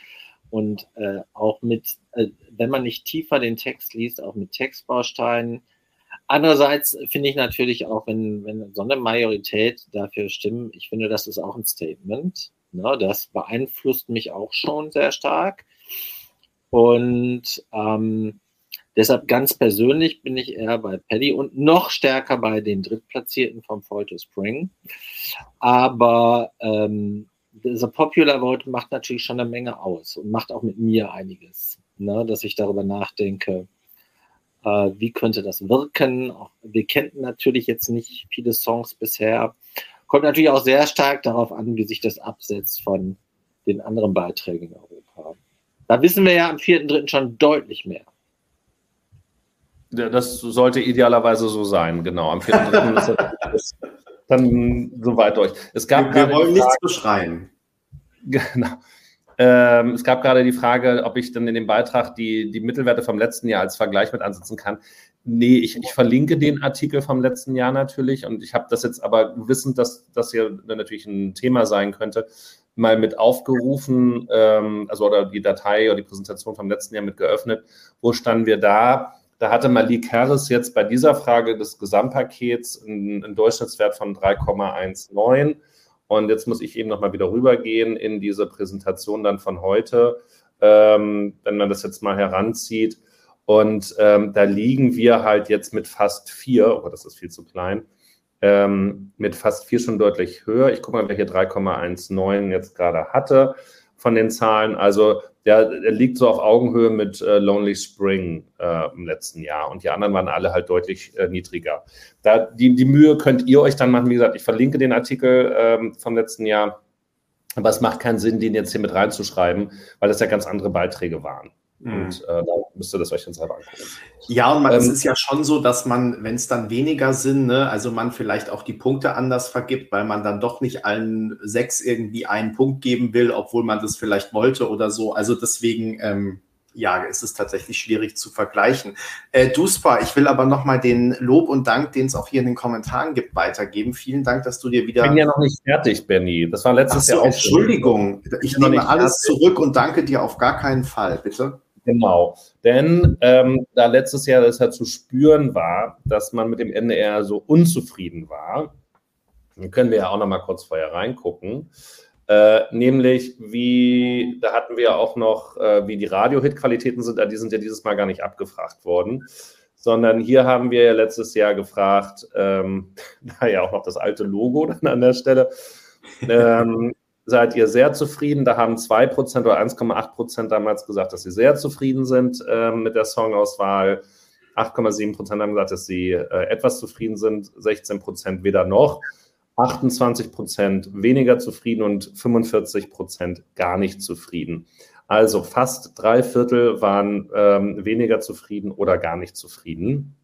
und äh, auch mit, äh, wenn man nicht tiefer den Text liest, auch mit Textbausteinen. Andererseits finde ich natürlich auch, wenn, wenn so eine Majorität dafür stimmen, ich finde, das ist auch ein Statement. Ne? Das beeinflusst mich auch schon sehr stark. Und ähm, Deshalb ganz persönlich bin ich eher bei Paddy und noch stärker bei den Drittplatzierten vom Fall to Spring. Aber ähm, The Popular Vote macht natürlich schon eine Menge aus und macht auch mit mir einiges, ne? dass ich darüber nachdenke, äh, wie könnte das wirken. Auch, wir kennen natürlich jetzt nicht viele Songs bisher. Kommt natürlich auch sehr stark darauf an, wie sich das absetzt von den anderen Beiträgen in Europa. Da wissen wir ja am 4.3. schon deutlich mehr. Das sollte idealerweise so sein, genau. Am 4.3. ist dann soweit durch. Es gab wir, wir wollen nichts beschreien. Genau. Ähm, es gab gerade die Frage, ob ich dann in dem Beitrag die, die Mittelwerte vom letzten Jahr als Vergleich mit ansetzen kann. Nee, ich, ich verlinke den Artikel vom letzten Jahr natürlich und ich habe das jetzt aber wissend, dass das hier natürlich ein Thema sein könnte, mal mit aufgerufen, ähm, also oder die Datei oder die Präsentation vom letzten Jahr mit geöffnet. Wo standen wir da? Da hatte Malik Harris jetzt bei dieser Frage des Gesamtpakets einen, einen Durchschnittswert von 3,19. Und jetzt muss ich eben nochmal wieder rübergehen in diese Präsentation dann von heute, ähm, wenn man das jetzt mal heranzieht. Und ähm, da liegen wir halt jetzt mit fast vier, oh, das ist viel zu klein, ähm, mit fast vier schon deutlich höher. Ich gucke mal, hier 3,19 jetzt gerade hatte von den Zahlen. Also der, der liegt so auf Augenhöhe mit äh, Lonely Spring äh, im letzten Jahr und die anderen waren alle halt deutlich äh, niedriger. Da, die, die Mühe könnt ihr euch dann machen. Wie gesagt, ich verlinke den Artikel ähm, vom letzten Jahr, aber es macht keinen Sinn, den jetzt hier mit reinzuschreiben, weil das ja ganz andere Beiträge waren. Mhm. Und äh, da müsst ihr das euch dann selber angucken. Ja, und man, ähm, es ist ja schon so, dass man, wenn es dann weniger sind, ne, also man vielleicht auch die Punkte anders vergibt, weil man dann doch nicht allen sechs irgendwie einen Punkt geben will, obwohl man das vielleicht wollte oder so. Also deswegen, ähm, ja, ist es tatsächlich schwierig zu vergleichen. Äh, Duspa, ich will aber nochmal den Lob und Dank, den es auch hier in den Kommentaren gibt, weitergeben. Vielen Dank, dass du dir wieder. Ich bin ja noch nicht fertig, Benny. Das war letztes so, Jahr auch. Entschuldigung, ich, ich nehme alles fertig. zurück und danke dir auf gar keinen Fall, bitte. Genau, denn ähm, da letztes Jahr das halt zu spüren war, dass man mit dem NDR so unzufrieden war, können wir ja auch noch mal kurz vorher reingucken. Äh, nämlich, wie, da hatten wir ja auch noch, äh, wie die Radio-Hit-Qualitäten sind, die sind ja dieses Mal gar nicht abgefragt worden, sondern hier haben wir ja letztes Jahr gefragt, ähm, da ja auch noch das alte Logo dann an der Stelle, ähm, seid ihr sehr zufrieden. Da haben 2% oder 1,8% damals gesagt, dass sie sehr zufrieden sind äh, mit der Songauswahl. 8,7% haben gesagt, dass sie äh, etwas zufrieden sind, 16% weder noch, 28% weniger zufrieden und 45% gar nicht zufrieden. Also fast drei Viertel waren ähm, weniger zufrieden oder gar nicht zufrieden.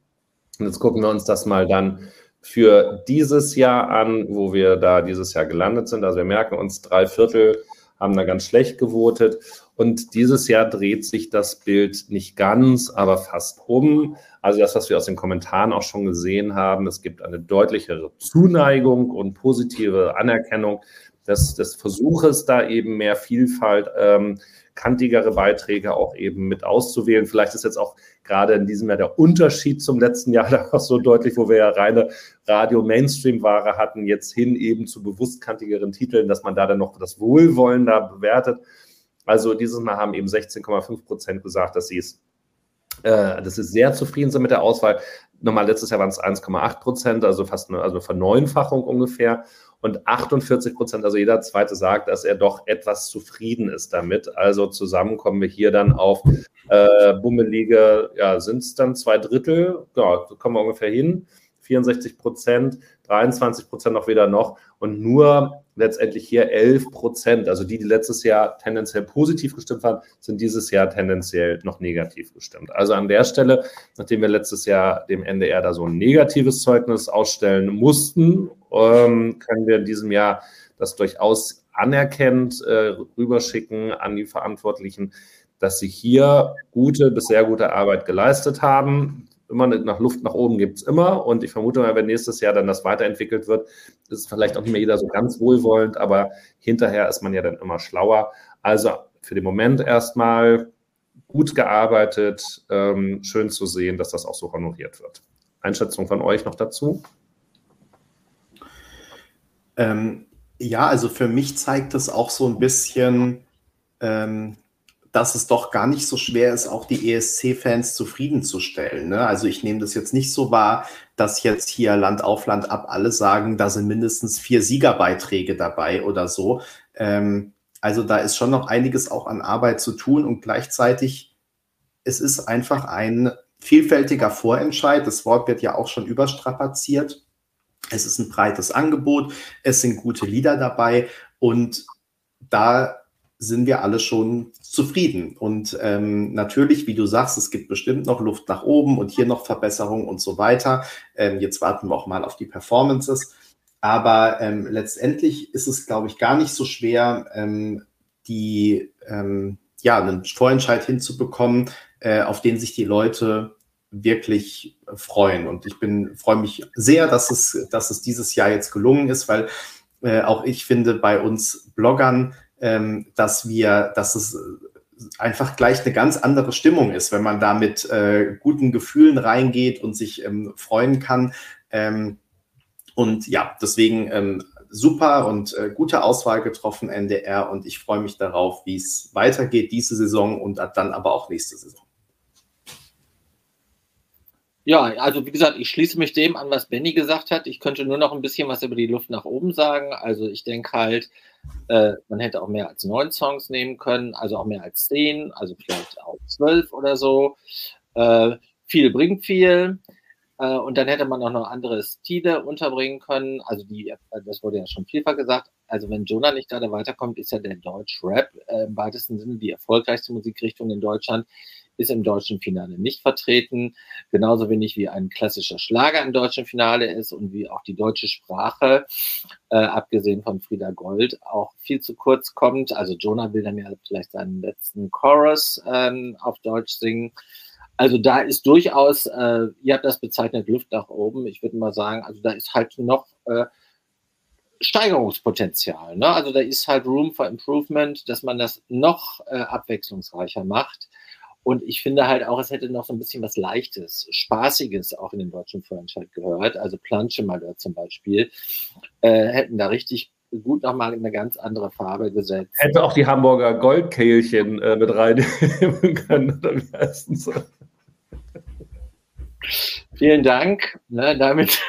Und jetzt gucken wir uns das mal dann für dieses Jahr an, wo wir da dieses Jahr gelandet sind. Also wir merken uns, drei Viertel haben da ganz schlecht gewotet. Und dieses Jahr dreht sich das Bild nicht ganz, aber fast um. Also das, was wir aus den Kommentaren auch schon gesehen haben, es gibt eine deutlichere Zuneigung und positive Anerkennung des, des Versuches, da eben mehr Vielfalt, ähm, kantigere Beiträge auch eben mit auszuwählen. Vielleicht ist jetzt auch gerade in diesem Jahr der Unterschied zum letzten Jahr da so deutlich, wo wir ja reine Radio-Mainstream-Ware hatten, jetzt hin eben zu bewusst kantigeren Titeln, dass man da dann noch das Wohlwollen da bewertet. Also dieses Mal haben eben 16,5 Prozent gesagt, dass sie es äh, dass sie sehr zufrieden sind mit der Auswahl. Nochmal letztes Jahr waren es 1,8 Prozent, also fast eine, also eine Verneunfachung ungefähr. Und 48 Prozent, also jeder Zweite sagt, dass er doch etwas zufrieden ist damit. Also zusammen kommen wir hier dann auf äh, bummelige, ja, sind es dann zwei Drittel, ja, so kommen wir ungefähr hin. 64 Prozent, 23 Prozent noch wieder noch und nur letztendlich hier 11 Prozent, also die, die letztes Jahr tendenziell positiv gestimmt waren, sind dieses Jahr tendenziell noch negativ gestimmt. Also an der Stelle, nachdem wir letztes Jahr dem NDR da so ein negatives Zeugnis ausstellen mussten, ähm, können wir in diesem Jahr das durchaus anerkennt äh, rüberschicken an die Verantwortlichen, dass sie hier gute bis sehr gute Arbeit geleistet haben immer nach Luft nach oben gibt es immer. Und ich vermute mal, wenn nächstes Jahr dann das weiterentwickelt wird, ist vielleicht auch nicht mehr jeder so ganz wohlwollend, aber hinterher ist man ja dann immer schlauer. Also für den Moment erstmal gut gearbeitet, ähm, schön zu sehen, dass das auch so honoriert wird. Einschätzung von euch noch dazu? Ähm, ja, also für mich zeigt das auch so ein bisschen, ähm, dass es doch gar nicht so schwer ist, auch die ESC-Fans zufriedenzustellen. Ne? Also ich nehme das jetzt nicht so wahr, dass jetzt hier Land auf Land ab alle sagen, da sind mindestens vier Siegerbeiträge dabei oder so. Ähm, also da ist schon noch einiges auch an Arbeit zu tun und gleichzeitig es ist einfach ein vielfältiger Vorentscheid. Das Wort wird ja auch schon überstrapaziert. Es ist ein breites Angebot, es sind gute Lieder dabei und da sind wir alle schon zufrieden. Und ähm, natürlich, wie du sagst, es gibt bestimmt noch Luft nach oben und hier noch Verbesserungen und so weiter. Ähm, jetzt warten wir auch mal auf die Performances. Aber ähm, letztendlich ist es, glaube ich, gar nicht so schwer, ähm, die, ähm, ja, einen Vorentscheid hinzubekommen, äh, auf den sich die Leute wirklich freuen. Und ich bin, freue mich sehr, dass es, dass es dieses Jahr jetzt gelungen ist, weil äh, auch ich finde, bei uns Bloggern ähm, dass wir, dass es einfach gleich eine ganz andere Stimmung ist, wenn man da mit äh, guten Gefühlen reingeht und sich ähm, freuen kann. Ähm, und ja, deswegen ähm, super und äh, gute Auswahl getroffen, NDR. Und ich freue mich darauf, wie es weitergeht diese Saison und dann aber auch nächste Saison. Ja, also wie gesagt, ich schließe mich dem an, was Benny gesagt hat. Ich könnte nur noch ein bisschen was über die Luft nach oben sagen. Also ich denke halt, äh, man hätte auch mehr als neun Songs nehmen können, also auch mehr als zehn, also vielleicht auch zwölf oder so. Äh, viel bringt viel. Äh, und dann hätte man auch noch andere Stile unterbringen können. Also die, äh, das wurde ja schon vielfach gesagt. Also wenn Jonah nicht gerade weiterkommt, ist ja der Deutsch-Rap äh, im weitesten Sinne die erfolgreichste Musikrichtung in Deutschland ist im deutschen Finale nicht vertreten. Genauso wenig wie ein klassischer Schlager im deutschen Finale ist und wie auch die deutsche Sprache, äh, abgesehen von Frieda Gold, auch viel zu kurz kommt. Also Jonah will dann ja vielleicht seinen letzten Chorus ähm, auf Deutsch singen. Also da ist durchaus, äh, ihr habt das bezeichnet, Luft nach oben. Ich würde mal sagen, also da ist halt noch äh, Steigerungspotenzial. Ne? Also da ist halt Room for Improvement, dass man das noch äh, abwechslungsreicher macht. Und ich finde halt auch, es hätte noch so ein bisschen was Leichtes, Spaßiges auch in den deutschen Vorentscheid gehört. Also Planschemalheur zum Beispiel, äh, hätten da richtig gut nochmal eine ganz andere Farbe gesetzt. Hätte auch die Hamburger Goldkehlchen äh, mit reinnehmen können, oder wie heißt so? Vielen Dank. Ne, damit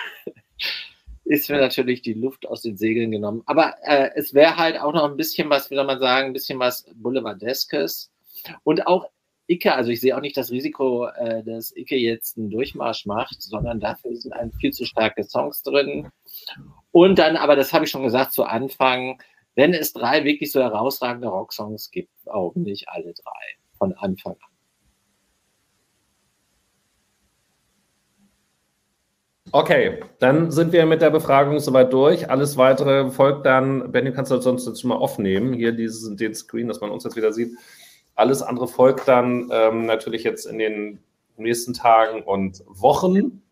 ist mir natürlich die Luft aus den Segeln genommen. Aber äh, es wäre halt auch noch ein bisschen was, wie soll man sagen, ein bisschen was Boulevardeskes. Und auch Icke, also ich sehe auch nicht das Risiko, äh, dass Icke jetzt einen Durchmarsch macht, sondern dafür sind ein viel zu starke Songs drin. Und dann, aber das habe ich schon gesagt zu Anfang, wenn es drei wirklich so herausragende Rocksongs gibt, auch nicht alle drei von Anfang an. Okay, dann sind wir mit der Befragung soweit durch. Alles weitere folgt dann. Benny, kannst du sonst jetzt schon mal aufnehmen, hier diesen, den Screen, dass man uns jetzt wieder sieht. Alles andere folgt dann ähm, natürlich jetzt in den nächsten Tagen und Wochen.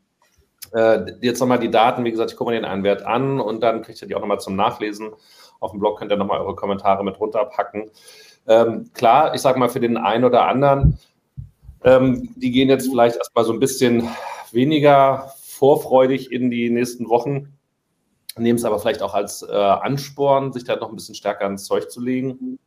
Äh, jetzt nochmal die Daten, wie gesagt, ich gucke mir den einen Wert an und dann kriegt ihr die auch nochmal zum Nachlesen Auf dem Blog könnt ihr nochmal eure Kommentare mit runterpacken. Ähm, klar, ich sage mal, für den einen oder anderen, ähm, die gehen jetzt vielleicht erstmal so ein bisschen weniger vorfreudig in die nächsten Wochen, nehmen es aber vielleicht auch als äh, Ansporn, sich da noch ein bisschen stärker ans Zeug zu legen.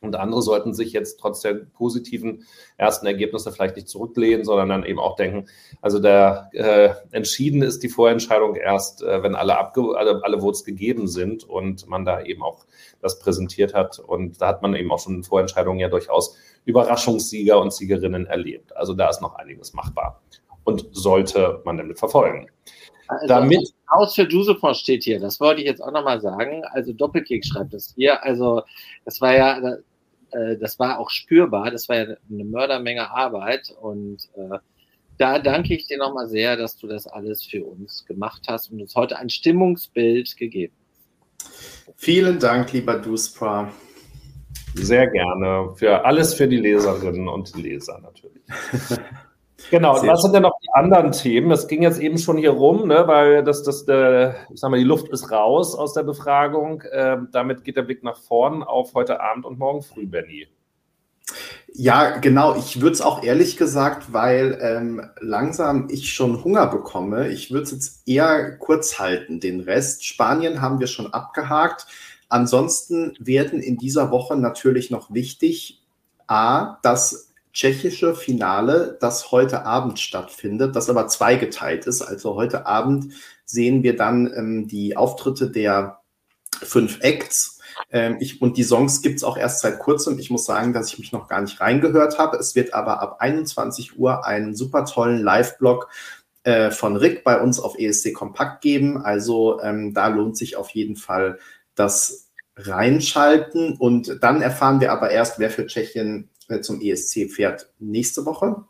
Und andere sollten sich jetzt trotz der positiven ersten Ergebnisse vielleicht nicht zurücklehnen, sondern dann eben auch denken, also der äh, entschieden ist die Vorentscheidung erst, äh, wenn alle, abge alle, alle Votes gegeben sind und man da eben auch das präsentiert hat. Und da hat man eben auch schon in Vorentscheidungen ja durchaus Überraschungssieger und Siegerinnen erlebt. Also da ist noch einiges machbar und sollte man damit verfolgen. Also damit Haus für Jusefon steht hier, das wollte ich jetzt auch nochmal sagen. Also Doppelkick schreibt das hier. Also das war ja, äh, das war auch spürbar, das war ja eine Mördermenge Arbeit und äh, da danke ich dir nochmal sehr, dass du das alles für uns gemacht hast und uns heute ein Stimmungsbild gegeben hast. Vielen Dank, lieber Duspra. Sehr gerne. Für alles für die Leserinnen und Leser natürlich. Genau, Sehr was sind denn noch die anderen Themen? Das ging jetzt eben schon hier rum, ne, weil das, das, äh, ich sag mal, die Luft ist raus aus der Befragung. Ähm, damit geht der Blick nach vorn auf heute Abend und morgen früh, Benny. Ja, genau. Ich würde es auch ehrlich gesagt, weil ähm, langsam ich schon Hunger bekomme. Ich würde es jetzt eher kurz halten, den Rest. Spanien haben wir schon abgehakt. Ansonsten werden in dieser Woche natürlich noch wichtig, A, dass tschechische Finale, das heute Abend stattfindet, das aber zweigeteilt ist. Also heute Abend sehen wir dann ähm, die Auftritte der fünf Acts. Ähm, ich, und die Songs gibt es auch erst seit kurzem. Ich muss sagen, dass ich mich noch gar nicht reingehört habe. Es wird aber ab 21 Uhr einen super tollen Live-Blog äh, von Rick bei uns auf ESC Kompakt geben. Also ähm, da lohnt sich auf jeden Fall das reinschalten. Und dann erfahren wir aber erst, wer für Tschechien zum ESC fährt nächste Woche.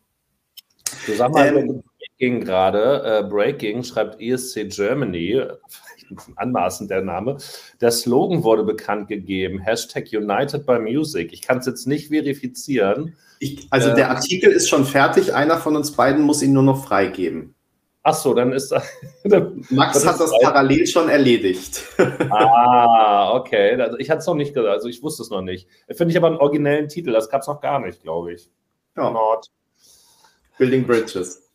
Zusammenhang ähm, Breaking gerade, äh, Breaking schreibt ESC Germany, anmaßend der Name. Der Slogan wurde bekannt gegeben, Hashtag United by Music. Ich kann es jetzt nicht verifizieren. Ich, also äh, der Artikel ist schon fertig, einer von uns beiden muss ihn nur noch freigeben. Ach so, dann ist dann, Max hat das parallel schon erledigt. ah, okay. Also ich hatte es noch nicht gesagt, also ich wusste es noch nicht. Finde ich aber einen originellen Titel, das gab es noch gar nicht, glaube ich. Ja. Nord. Building Bridges.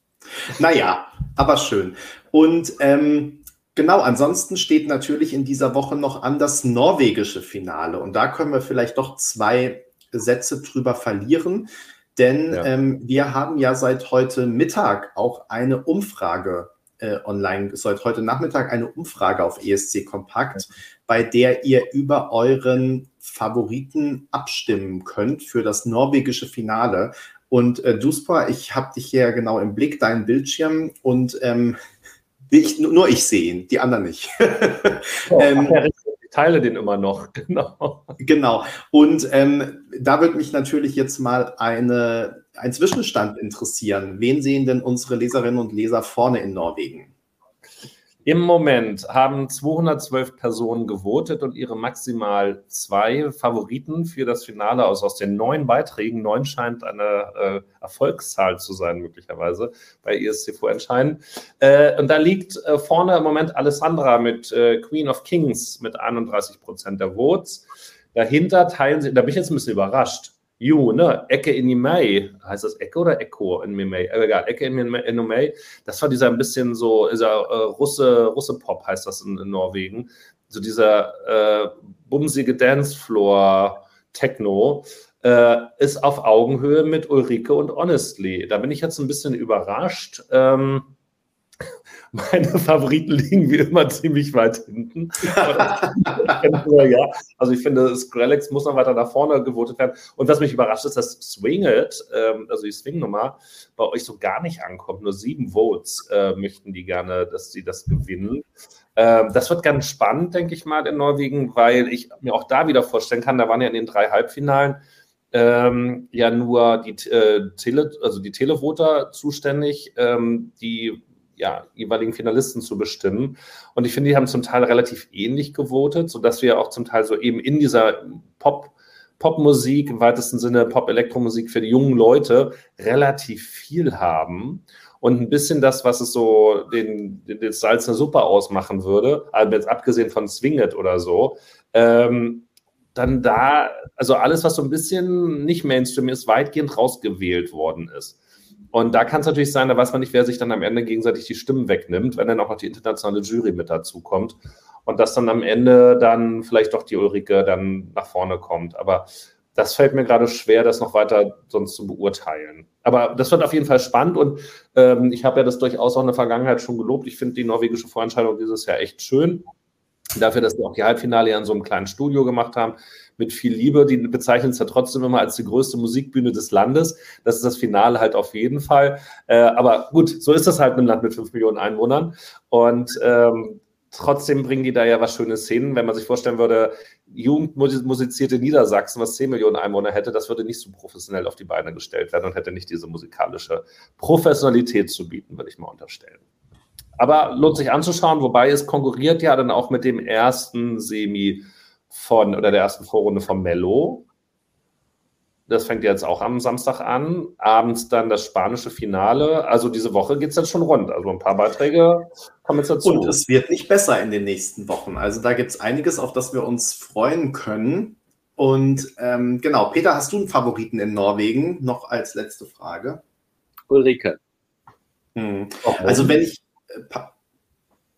Naja, aber schön. Und ähm, genau, ansonsten steht natürlich in dieser Woche noch an das norwegische Finale. Und da können wir vielleicht doch zwei Sätze drüber verlieren. Denn ja. ähm, wir haben ja seit heute Mittag auch eine Umfrage äh, online, seit heute Nachmittag eine Umfrage auf ESC Kompakt, ja. bei der ihr über euren Favoriten abstimmen könnt für das norwegische Finale. Und äh, Duspa, ich habe dich hier genau im Blick, deinen Bildschirm und ähm, ich, nur ich sehe ihn, die anderen nicht. Oh, ähm, teile den immer noch, genau. Genau. Und ähm, da würde mich natürlich jetzt mal eine, ein Zwischenstand interessieren. Wen sehen denn unsere Leserinnen und Leser vorne in Norwegen? Im Moment haben 212 Personen gewotet und ihre maximal zwei Favoriten für das Finale aus. Aus den neun Beiträgen, neun scheint eine äh, Erfolgszahl zu sein, möglicherweise bei ESC entscheiden. Äh, und da liegt äh, vorne im Moment Alessandra mit äh, Queen of Kings mit 31 Prozent der Votes. Dahinter teilen sie, da bin ich jetzt ein bisschen überrascht, Ju, ne? Ecke in die May. Heißt das Ecke oder Echo in May? Äh, egal, Ecke in May. Das war dieser ein bisschen so, dieser äh, Russe, Russe Pop heißt das in, in Norwegen. So dieser äh, bumsige Dancefloor Techno. Äh, ist auf Augenhöhe mit Ulrike und Honestly. Da bin ich jetzt ein bisschen überrascht. Ähm, meine Favoriten liegen wie immer ziemlich weit hinten. ja, also ich finde, Skrillex muss noch weiter nach vorne gewotet werden. Und was mich überrascht ist, dass Swing It, ähm, also die Swing-Nummer, bei euch so gar nicht ankommt. Nur sieben Votes äh, möchten die gerne, dass sie das gewinnen. Ähm, das wird ganz spannend, denke ich mal, in Norwegen, weil ich mir auch da wieder vorstellen kann, da waren ja in den drei Halbfinalen ähm, ja nur die, äh, Tele, also die Televoter zuständig, ähm, die ja, jeweiligen Finalisten zu bestimmen. Und ich finde, die haben zum Teil relativ ähnlich gewotet, sodass wir auch zum Teil so eben in dieser Pop- Popmusik, im weitesten Sinne Pop-Elektromusik für die jungen Leute relativ viel haben. und ein bisschen das, was es so den, den, Salz der Suppe ausmachen würde, also jetzt abgesehen von Swinget oder so, ähm, dann da, also alles, was so ein bisschen nicht Mainstream ist, weitgehend rausgewählt worden ist. Und da kann es natürlich sein, da weiß man nicht, wer sich dann am Ende gegenseitig die Stimmen wegnimmt, wenn dann auch noch die internationale Jury mit dazu kommt. Und dass dann am Ende dann vielleicht doch die Ulrike dann nach vorne kommt. Aber das fällt mir gerade schwer, das noch weiter sonst zu beurteilen. Aber das wird auf jeden Fall spannend und ähm, ich habe ja das durchaus auch in der Vergangenheit schon gelobt. Ich finde die norwegische Vorentscheidung dieses Jahr echt schön. Dafür, dass wir auch die Halbfinale ja in so einem kleinen Studio gemacht haben, mit viel Liebe. Die bezeichnen es ja trotzdem immer als die größte Musikbühne des Landes. Das ist das Finale halt auf jeden Fall. Äh, aber gut, so ist das halt in einem Land mit fünf Millionen Einwohnern. Und ähm, trotzdem bringen die da ja was schöne Szenen. Wenn man sich vorstellen würde, jugendmusizierte Niedersachsen, was 10 Millionen Einwohner hätte, das würde nicht so professionell auf die Beine gestellt werden und hätte nicht diese musikalische Professionalität zu bieten, würde ich mal unterstellen. Aber lohnt sich anzuschauen, wobei es konkurriert ja dann auch mit dem ersten Semi von oder der ersten Vorrunde von Mello. Das fängt jetzt auch am Samstag an. Abends dann das spanische Finale. Also diese Woche geht es jetzt schon rund. Also ein paar Beiträge kommen jetzt dazu. Und es wird nicht besser in den nächsten Wochen. Also da gibt es einiges, auf das wir uns freuen können. Und ähm, genau, Peter, hast du einen Favoriten in Norwegen? Noch als letzte Frage. Ulrike. Hm. Also wenn ich. Äh,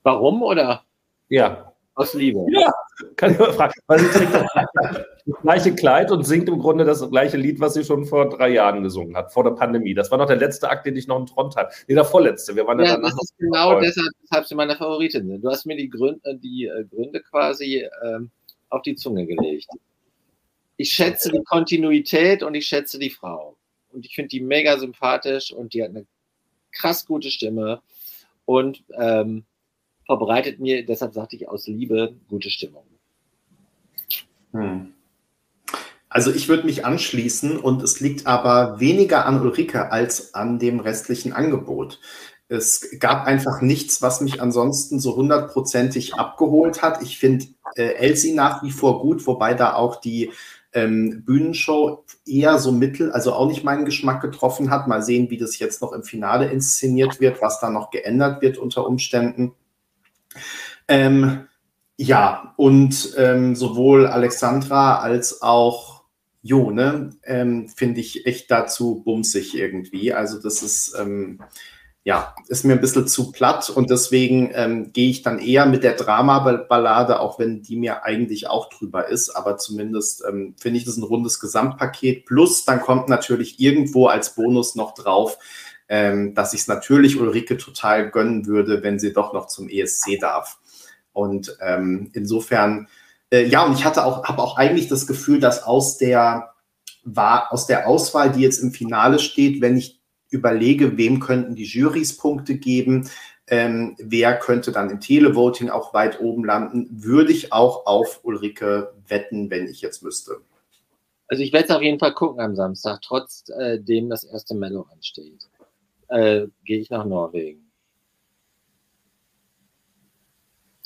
Warum oder? Ja. Aus Liebe. Ja, kann ich mal fragen. Weil sie trägt das gleiche Kleid und singt im Grunde das gleiche Lied, was sie schon vor drei Jahren gesungen hat, vor der Pandemie. Das war noch der letzte Akt, den ich noch in Trond hatte. Nee, der vorletzte. Wir waren ja, das ist genau deshalb, deshalb sie meine Favoritin. Du hast mir die Gründe, äh, die äh, Gründe quasi ähm, auf die Zunge gelegt. Ich schätze die Kontinuität und ich schätze die Frau. Und ich finde die mega sympathisch und die hat eine krass gute Stimme. Und ähm, verbreitet mir, deshalb sagte ich aus Liebe, gute Stimmung. Hm. Also ich würde mich anschließen und es liegt aber weniger an Ulrike als an dem restlichen Angebot. Es gab einfach nichts, was mich ansonsten so hundertprozentig abgeholt hat. Ich finde äh, Elsie nach wie vor gut, wobei da auch die ähm, Bühnenshow eher so mittel, also auch nicht meinen Geschmack getroffen hat. Mal sehen, wie das jetzt noch im Finale inszeniert wird, was da noch geändert wird unter Umständen. Ähm, ja, und ähm, sowohl Alexandra als auch Jo, ne, ähm, finde ich echt dazu bumsig irgendwie. Also das ist, ähm, ja, ist mir ein bisschen zu platt und deswegen ähm, gehe ich dann eher mit der Drama-Ballade, auch wenn die mir eigentlich auch drüber ist, aber zumindest ähm, finde ich das ein rundes Gesamtpaket. Plus dann kommt natürlich irgendwo als Bonus noch drauf, ähm, dass ich es natürlich Ulrike total gönnen würde, wenn sie doch noch zum ESC darf. Und ähm, insofern, äh, ja, und ich hatte auch, habe auch eigentlich das Gefühl, dass aus der, war, aus der Auswahl, die jetzt im Finale steht, wenn ich überlege, wem könnten die Jurys Punkte geben, ähm, wer könnte dann im Televoting auch weit oben landen, würde ich auch auf Ulrike wetten, wenn ich jetzt müsste. Also ich werde es auf jeden Fall gucken am Samstag, trotzdem äh, das erste Mello ansteht äh, gehe ich nach Norwegen.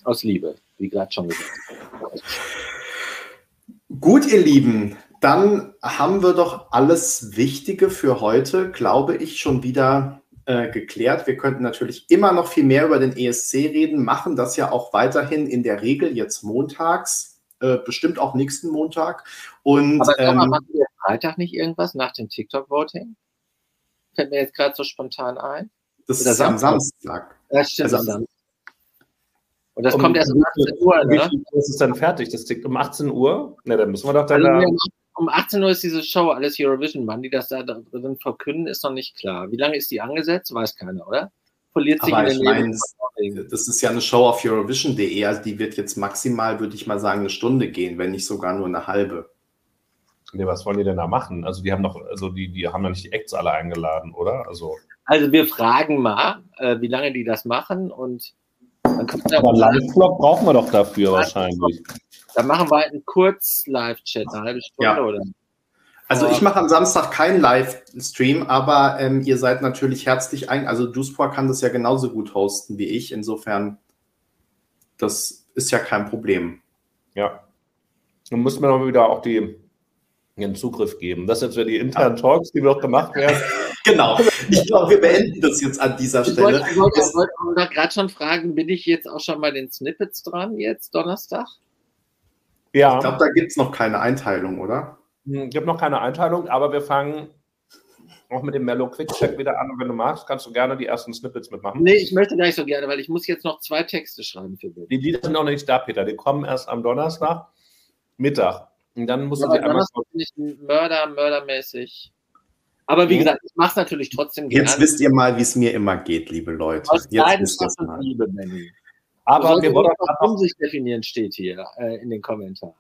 Aus Liebe, wie gerade schon gesagt. Gut, ihr Lieben, dann haben wir doch alles Wichtige für heute, glaube ich, schon wieder äh, geklärt. Wir könnten natürlich immer noch viel mehr über den ESC reden, machen das ja auch weiterhin in der Regel jetzt montags, äh, bestimmt auch nächsten Montag. Und, Aber ähm, machen wir Freitag nicht irgendwas nach dem TikTok-Voting? Fällt mir jetzt gerade so spontan ein. Das Oder ist Samstag. am Samstag. Ja, stimmt. Also, Samstag. Und das um, kommt erst um 18 Uhr, ne? ist es dann fertig? Das tickt um 18 Uhr? Ne, dann müssen wir doch dann. Also, um 18 Uhr ist diese Show, alles Eurovision. Wann die das da drin verkünden, ist noch nicht klar. Wie lange ist die angesetzt? Weiß keiner, oder? Verliert sich Aber in den ich mein, Das ist ja eine Show auf Eurovision.de, also die wird jetzt maximal, würde ich mal sagen, eine Stunde gehen, wenn nicht sogar nur eine halbe. Nee, was wollen die denn da machen? Also die haben doch, also die, die haben ja nicht die Acts alle eingeladen, oder? Also, also wir fragen mal, äh, wie lange die das machen und dann Aber Live-Vlog brauchen wir doch dafür wahrscheinlich. Dann machen wir halt einen Kurz-Live-Chat, eine halbe Stunde ja. oder? Also ich mache am Samstag keinen Livestream, aber ähm, ihr seid natürlich herzlich ein. Also Duspor kann das ja genauso gut hosten wie ich. Insofern, das ist ja kein Problem. Ja. Dann müssen wir noch wieder auch die ihren Zugriff geben. Das sind jetzt ja die internen Talks, die noch gemacht werden. Genau. Ich glaube, wir beenden das jetzt an dieser Ich Stelle. wollte, ich wollte, ich wollte gerade schon fragen, bin ich jetzt auch schon bei den Snippets dran, jetzt Donnerstag? Ja, Ich glaube, da gibt es noch keine Einteilung, oder? Hm, ich habe noch keine Einteilung, aber wir fangen auch mit dem Mellow Quick Check wieder an. Und wenn du magst, kannst du gerne die ersten Snippets mitmachen. Nee, ich möchte gar nicht so gerne, weil ich muss jetzt noch zwei Texte schreiben für Bild. Die Lieder sind noch nicht da, Peter. Die kommen erst am Donnerstag Mittag. Und dann musst du Aber sie einmal. Ein Mörder, mördermäßig. Aber wie Mhm. gesagt, ich mache es natürlich trotzdem gerne. Jetzt wisst ihr mal, wie es mir immer geht, liebe Leute. aus Jetzt wisst ihr mal. Liebe, Benny. Aber wir wollen auch Umsicht definieren, steht hier äh, in den Kommentaren.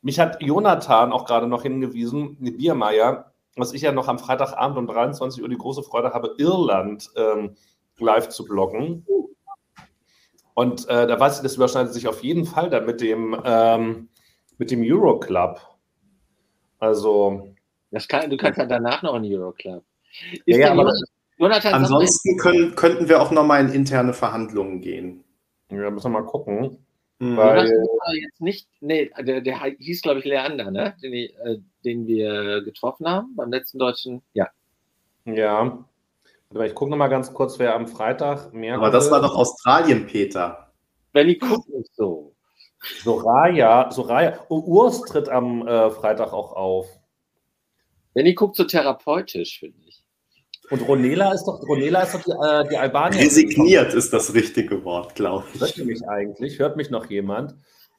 Mich hat Jonathan auch gerade noch hingewiesen, die Biermeier, dass ich ja noch am Freitagabend um 23 Uhr die große Freude habe, Irland ähm, live zu bloggen. Und äh, da weiß ich, das überschneidet sich auf jeden Fall dann mit dem, ähm, mit dem Euroclub. Also, Das kann, du kannst ja danach noch in Euroclub. Ist Ja, aber- Jonathan, Ansonsten können, könnten wir auch nochmal in interne Verhandlungen gehen. ja, müssen wir mal gucken. Mhm. Weil- Jonathan war jetzt nicht, nee, der, der hieß, glaube ich, Leander, ne? Den, äh, den wir getroffen haben beim letzten deutschen. Ja. Ja. Warte mal, Ich gucke noch mal ganz kurz, wer am Freitag mehr. Aber das war doch Australien, Peter. Benny guckt nicht so. Soraya. Soraya. Oh, Urs tritt am äh, Freitag auch auf. Benny guckt so therapeutisch, finde ich. Und Ronela ist doch, Ronela ist doch die, äh, die Albanierin. Resigniert ist das richtige Wort, glaube Hört ich. ihr mich eigentlich? Hört mich noch jemand?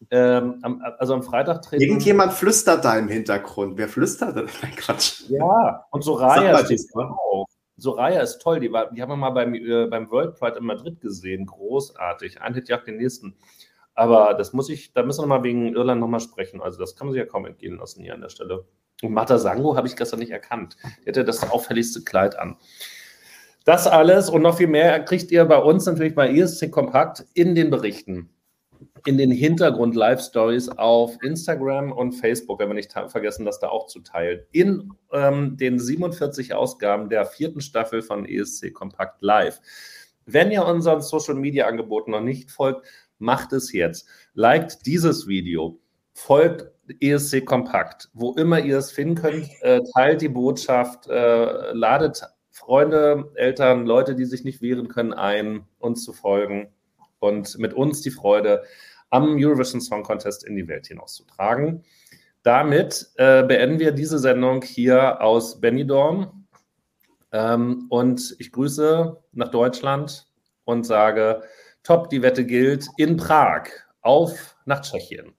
Ähm, am, also am Freitag treten. Irgendjemand flüstert da im Hintergrund. Wer flüstert denn? Nein, Quatsch. Ja, und Soraya mal, steht diesmal. auch. Soraya ist toll. Die, war, die haben wir mal beim, äh, beim World Pride in Madrid gesehen. Großartig. Ein Hit jagt den nächsten. Aber das muss ich, da müssen wir mal wegen Irland nochmal sprechen. Also das kann man sich ja kaum entgehen lassen hier an der Stelle. Und Marta Sango habe ich gestern nicht erkannt. Die hatte das auffälligste Kleid an. Das alles und noch viel mehr kriegt ihr bei uns natürlich bei ESC Kompakt in den Berichten, in den Hintergrund-Live-Stories auf Instagram und Facebook, wenn wir nicht vergessen, das da auch zu teilen. In ähm, den 47 Ausgaben der vierten Staffel von ESC Kompakt Live. Wenn ihr unseren Social-Media-Angeboten noch nicht folgt, macht es jetzt. Liked dieses Video, folgt ESC Kompakt, wo immer ihr es finden könnt, äh, teilt die Botschaft, äh, ladet Freunde, Eltern, Leute, die sich nicht wehren können, ein, uns zu folgen und mit uns die Freude am Eurovision Song Contest in die Welt hinauszutragen. Damit äh, beenden wir diese Sendung hier aus Benidorm ähm, und ich grüße nach Deutschland und sage, top, die Wette gilt in Prag, auf nach Tschechien.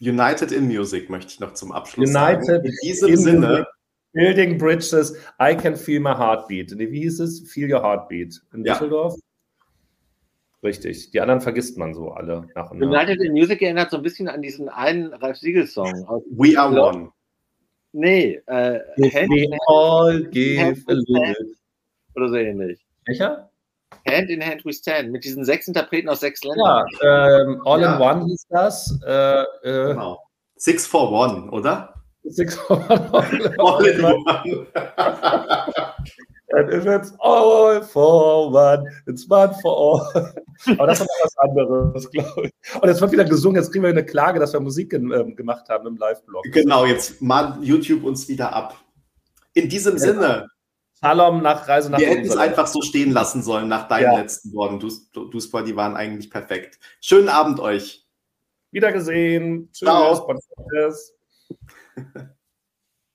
United in Music möchte ich noch zum Abschluss United sagen. In diesem in Sinne, Music. Building Bridges, I can feel my heartbeat. Wie hieß es? Feel your heartbeat. In Ja. Düsseldorf? Richtig. Die anderen vergisst man so alle nach und nach. United in Music erinnert so ein bisschen an diesen einen Ralf Siegel-Song. we are one. Nee, äh, If Hand, we all give a little. oder so ähnlich. Welcher? Hand in Hand We Stand, mit diesen sechs Interpreten aus sechs Ländern. Ja, ähm, All Ja. in One hieß das. Äh, äh, Genau. Six for one, oder? Six for One. All in one. And if it's all for one, it's one for all. Aber das ist noch was anderes, glaube ich. Und jetzt wird wieder gesungen, jetzt kriegen wir eine Klage, dass wir Musik in, ähm, gemacht haben im Live-Blog. genau, jetzt mahnt YouTube uns wieder ab. In diesem Sinne, Shalom nach Reise nach wir hätten es einfach so stehen lassen sollen nach deinen Ja. letzten Worten. Du, du, du, die waren eigentlich perfekt. Schönen Abend euch. Wiedergesehen. Tschüss. Ciao.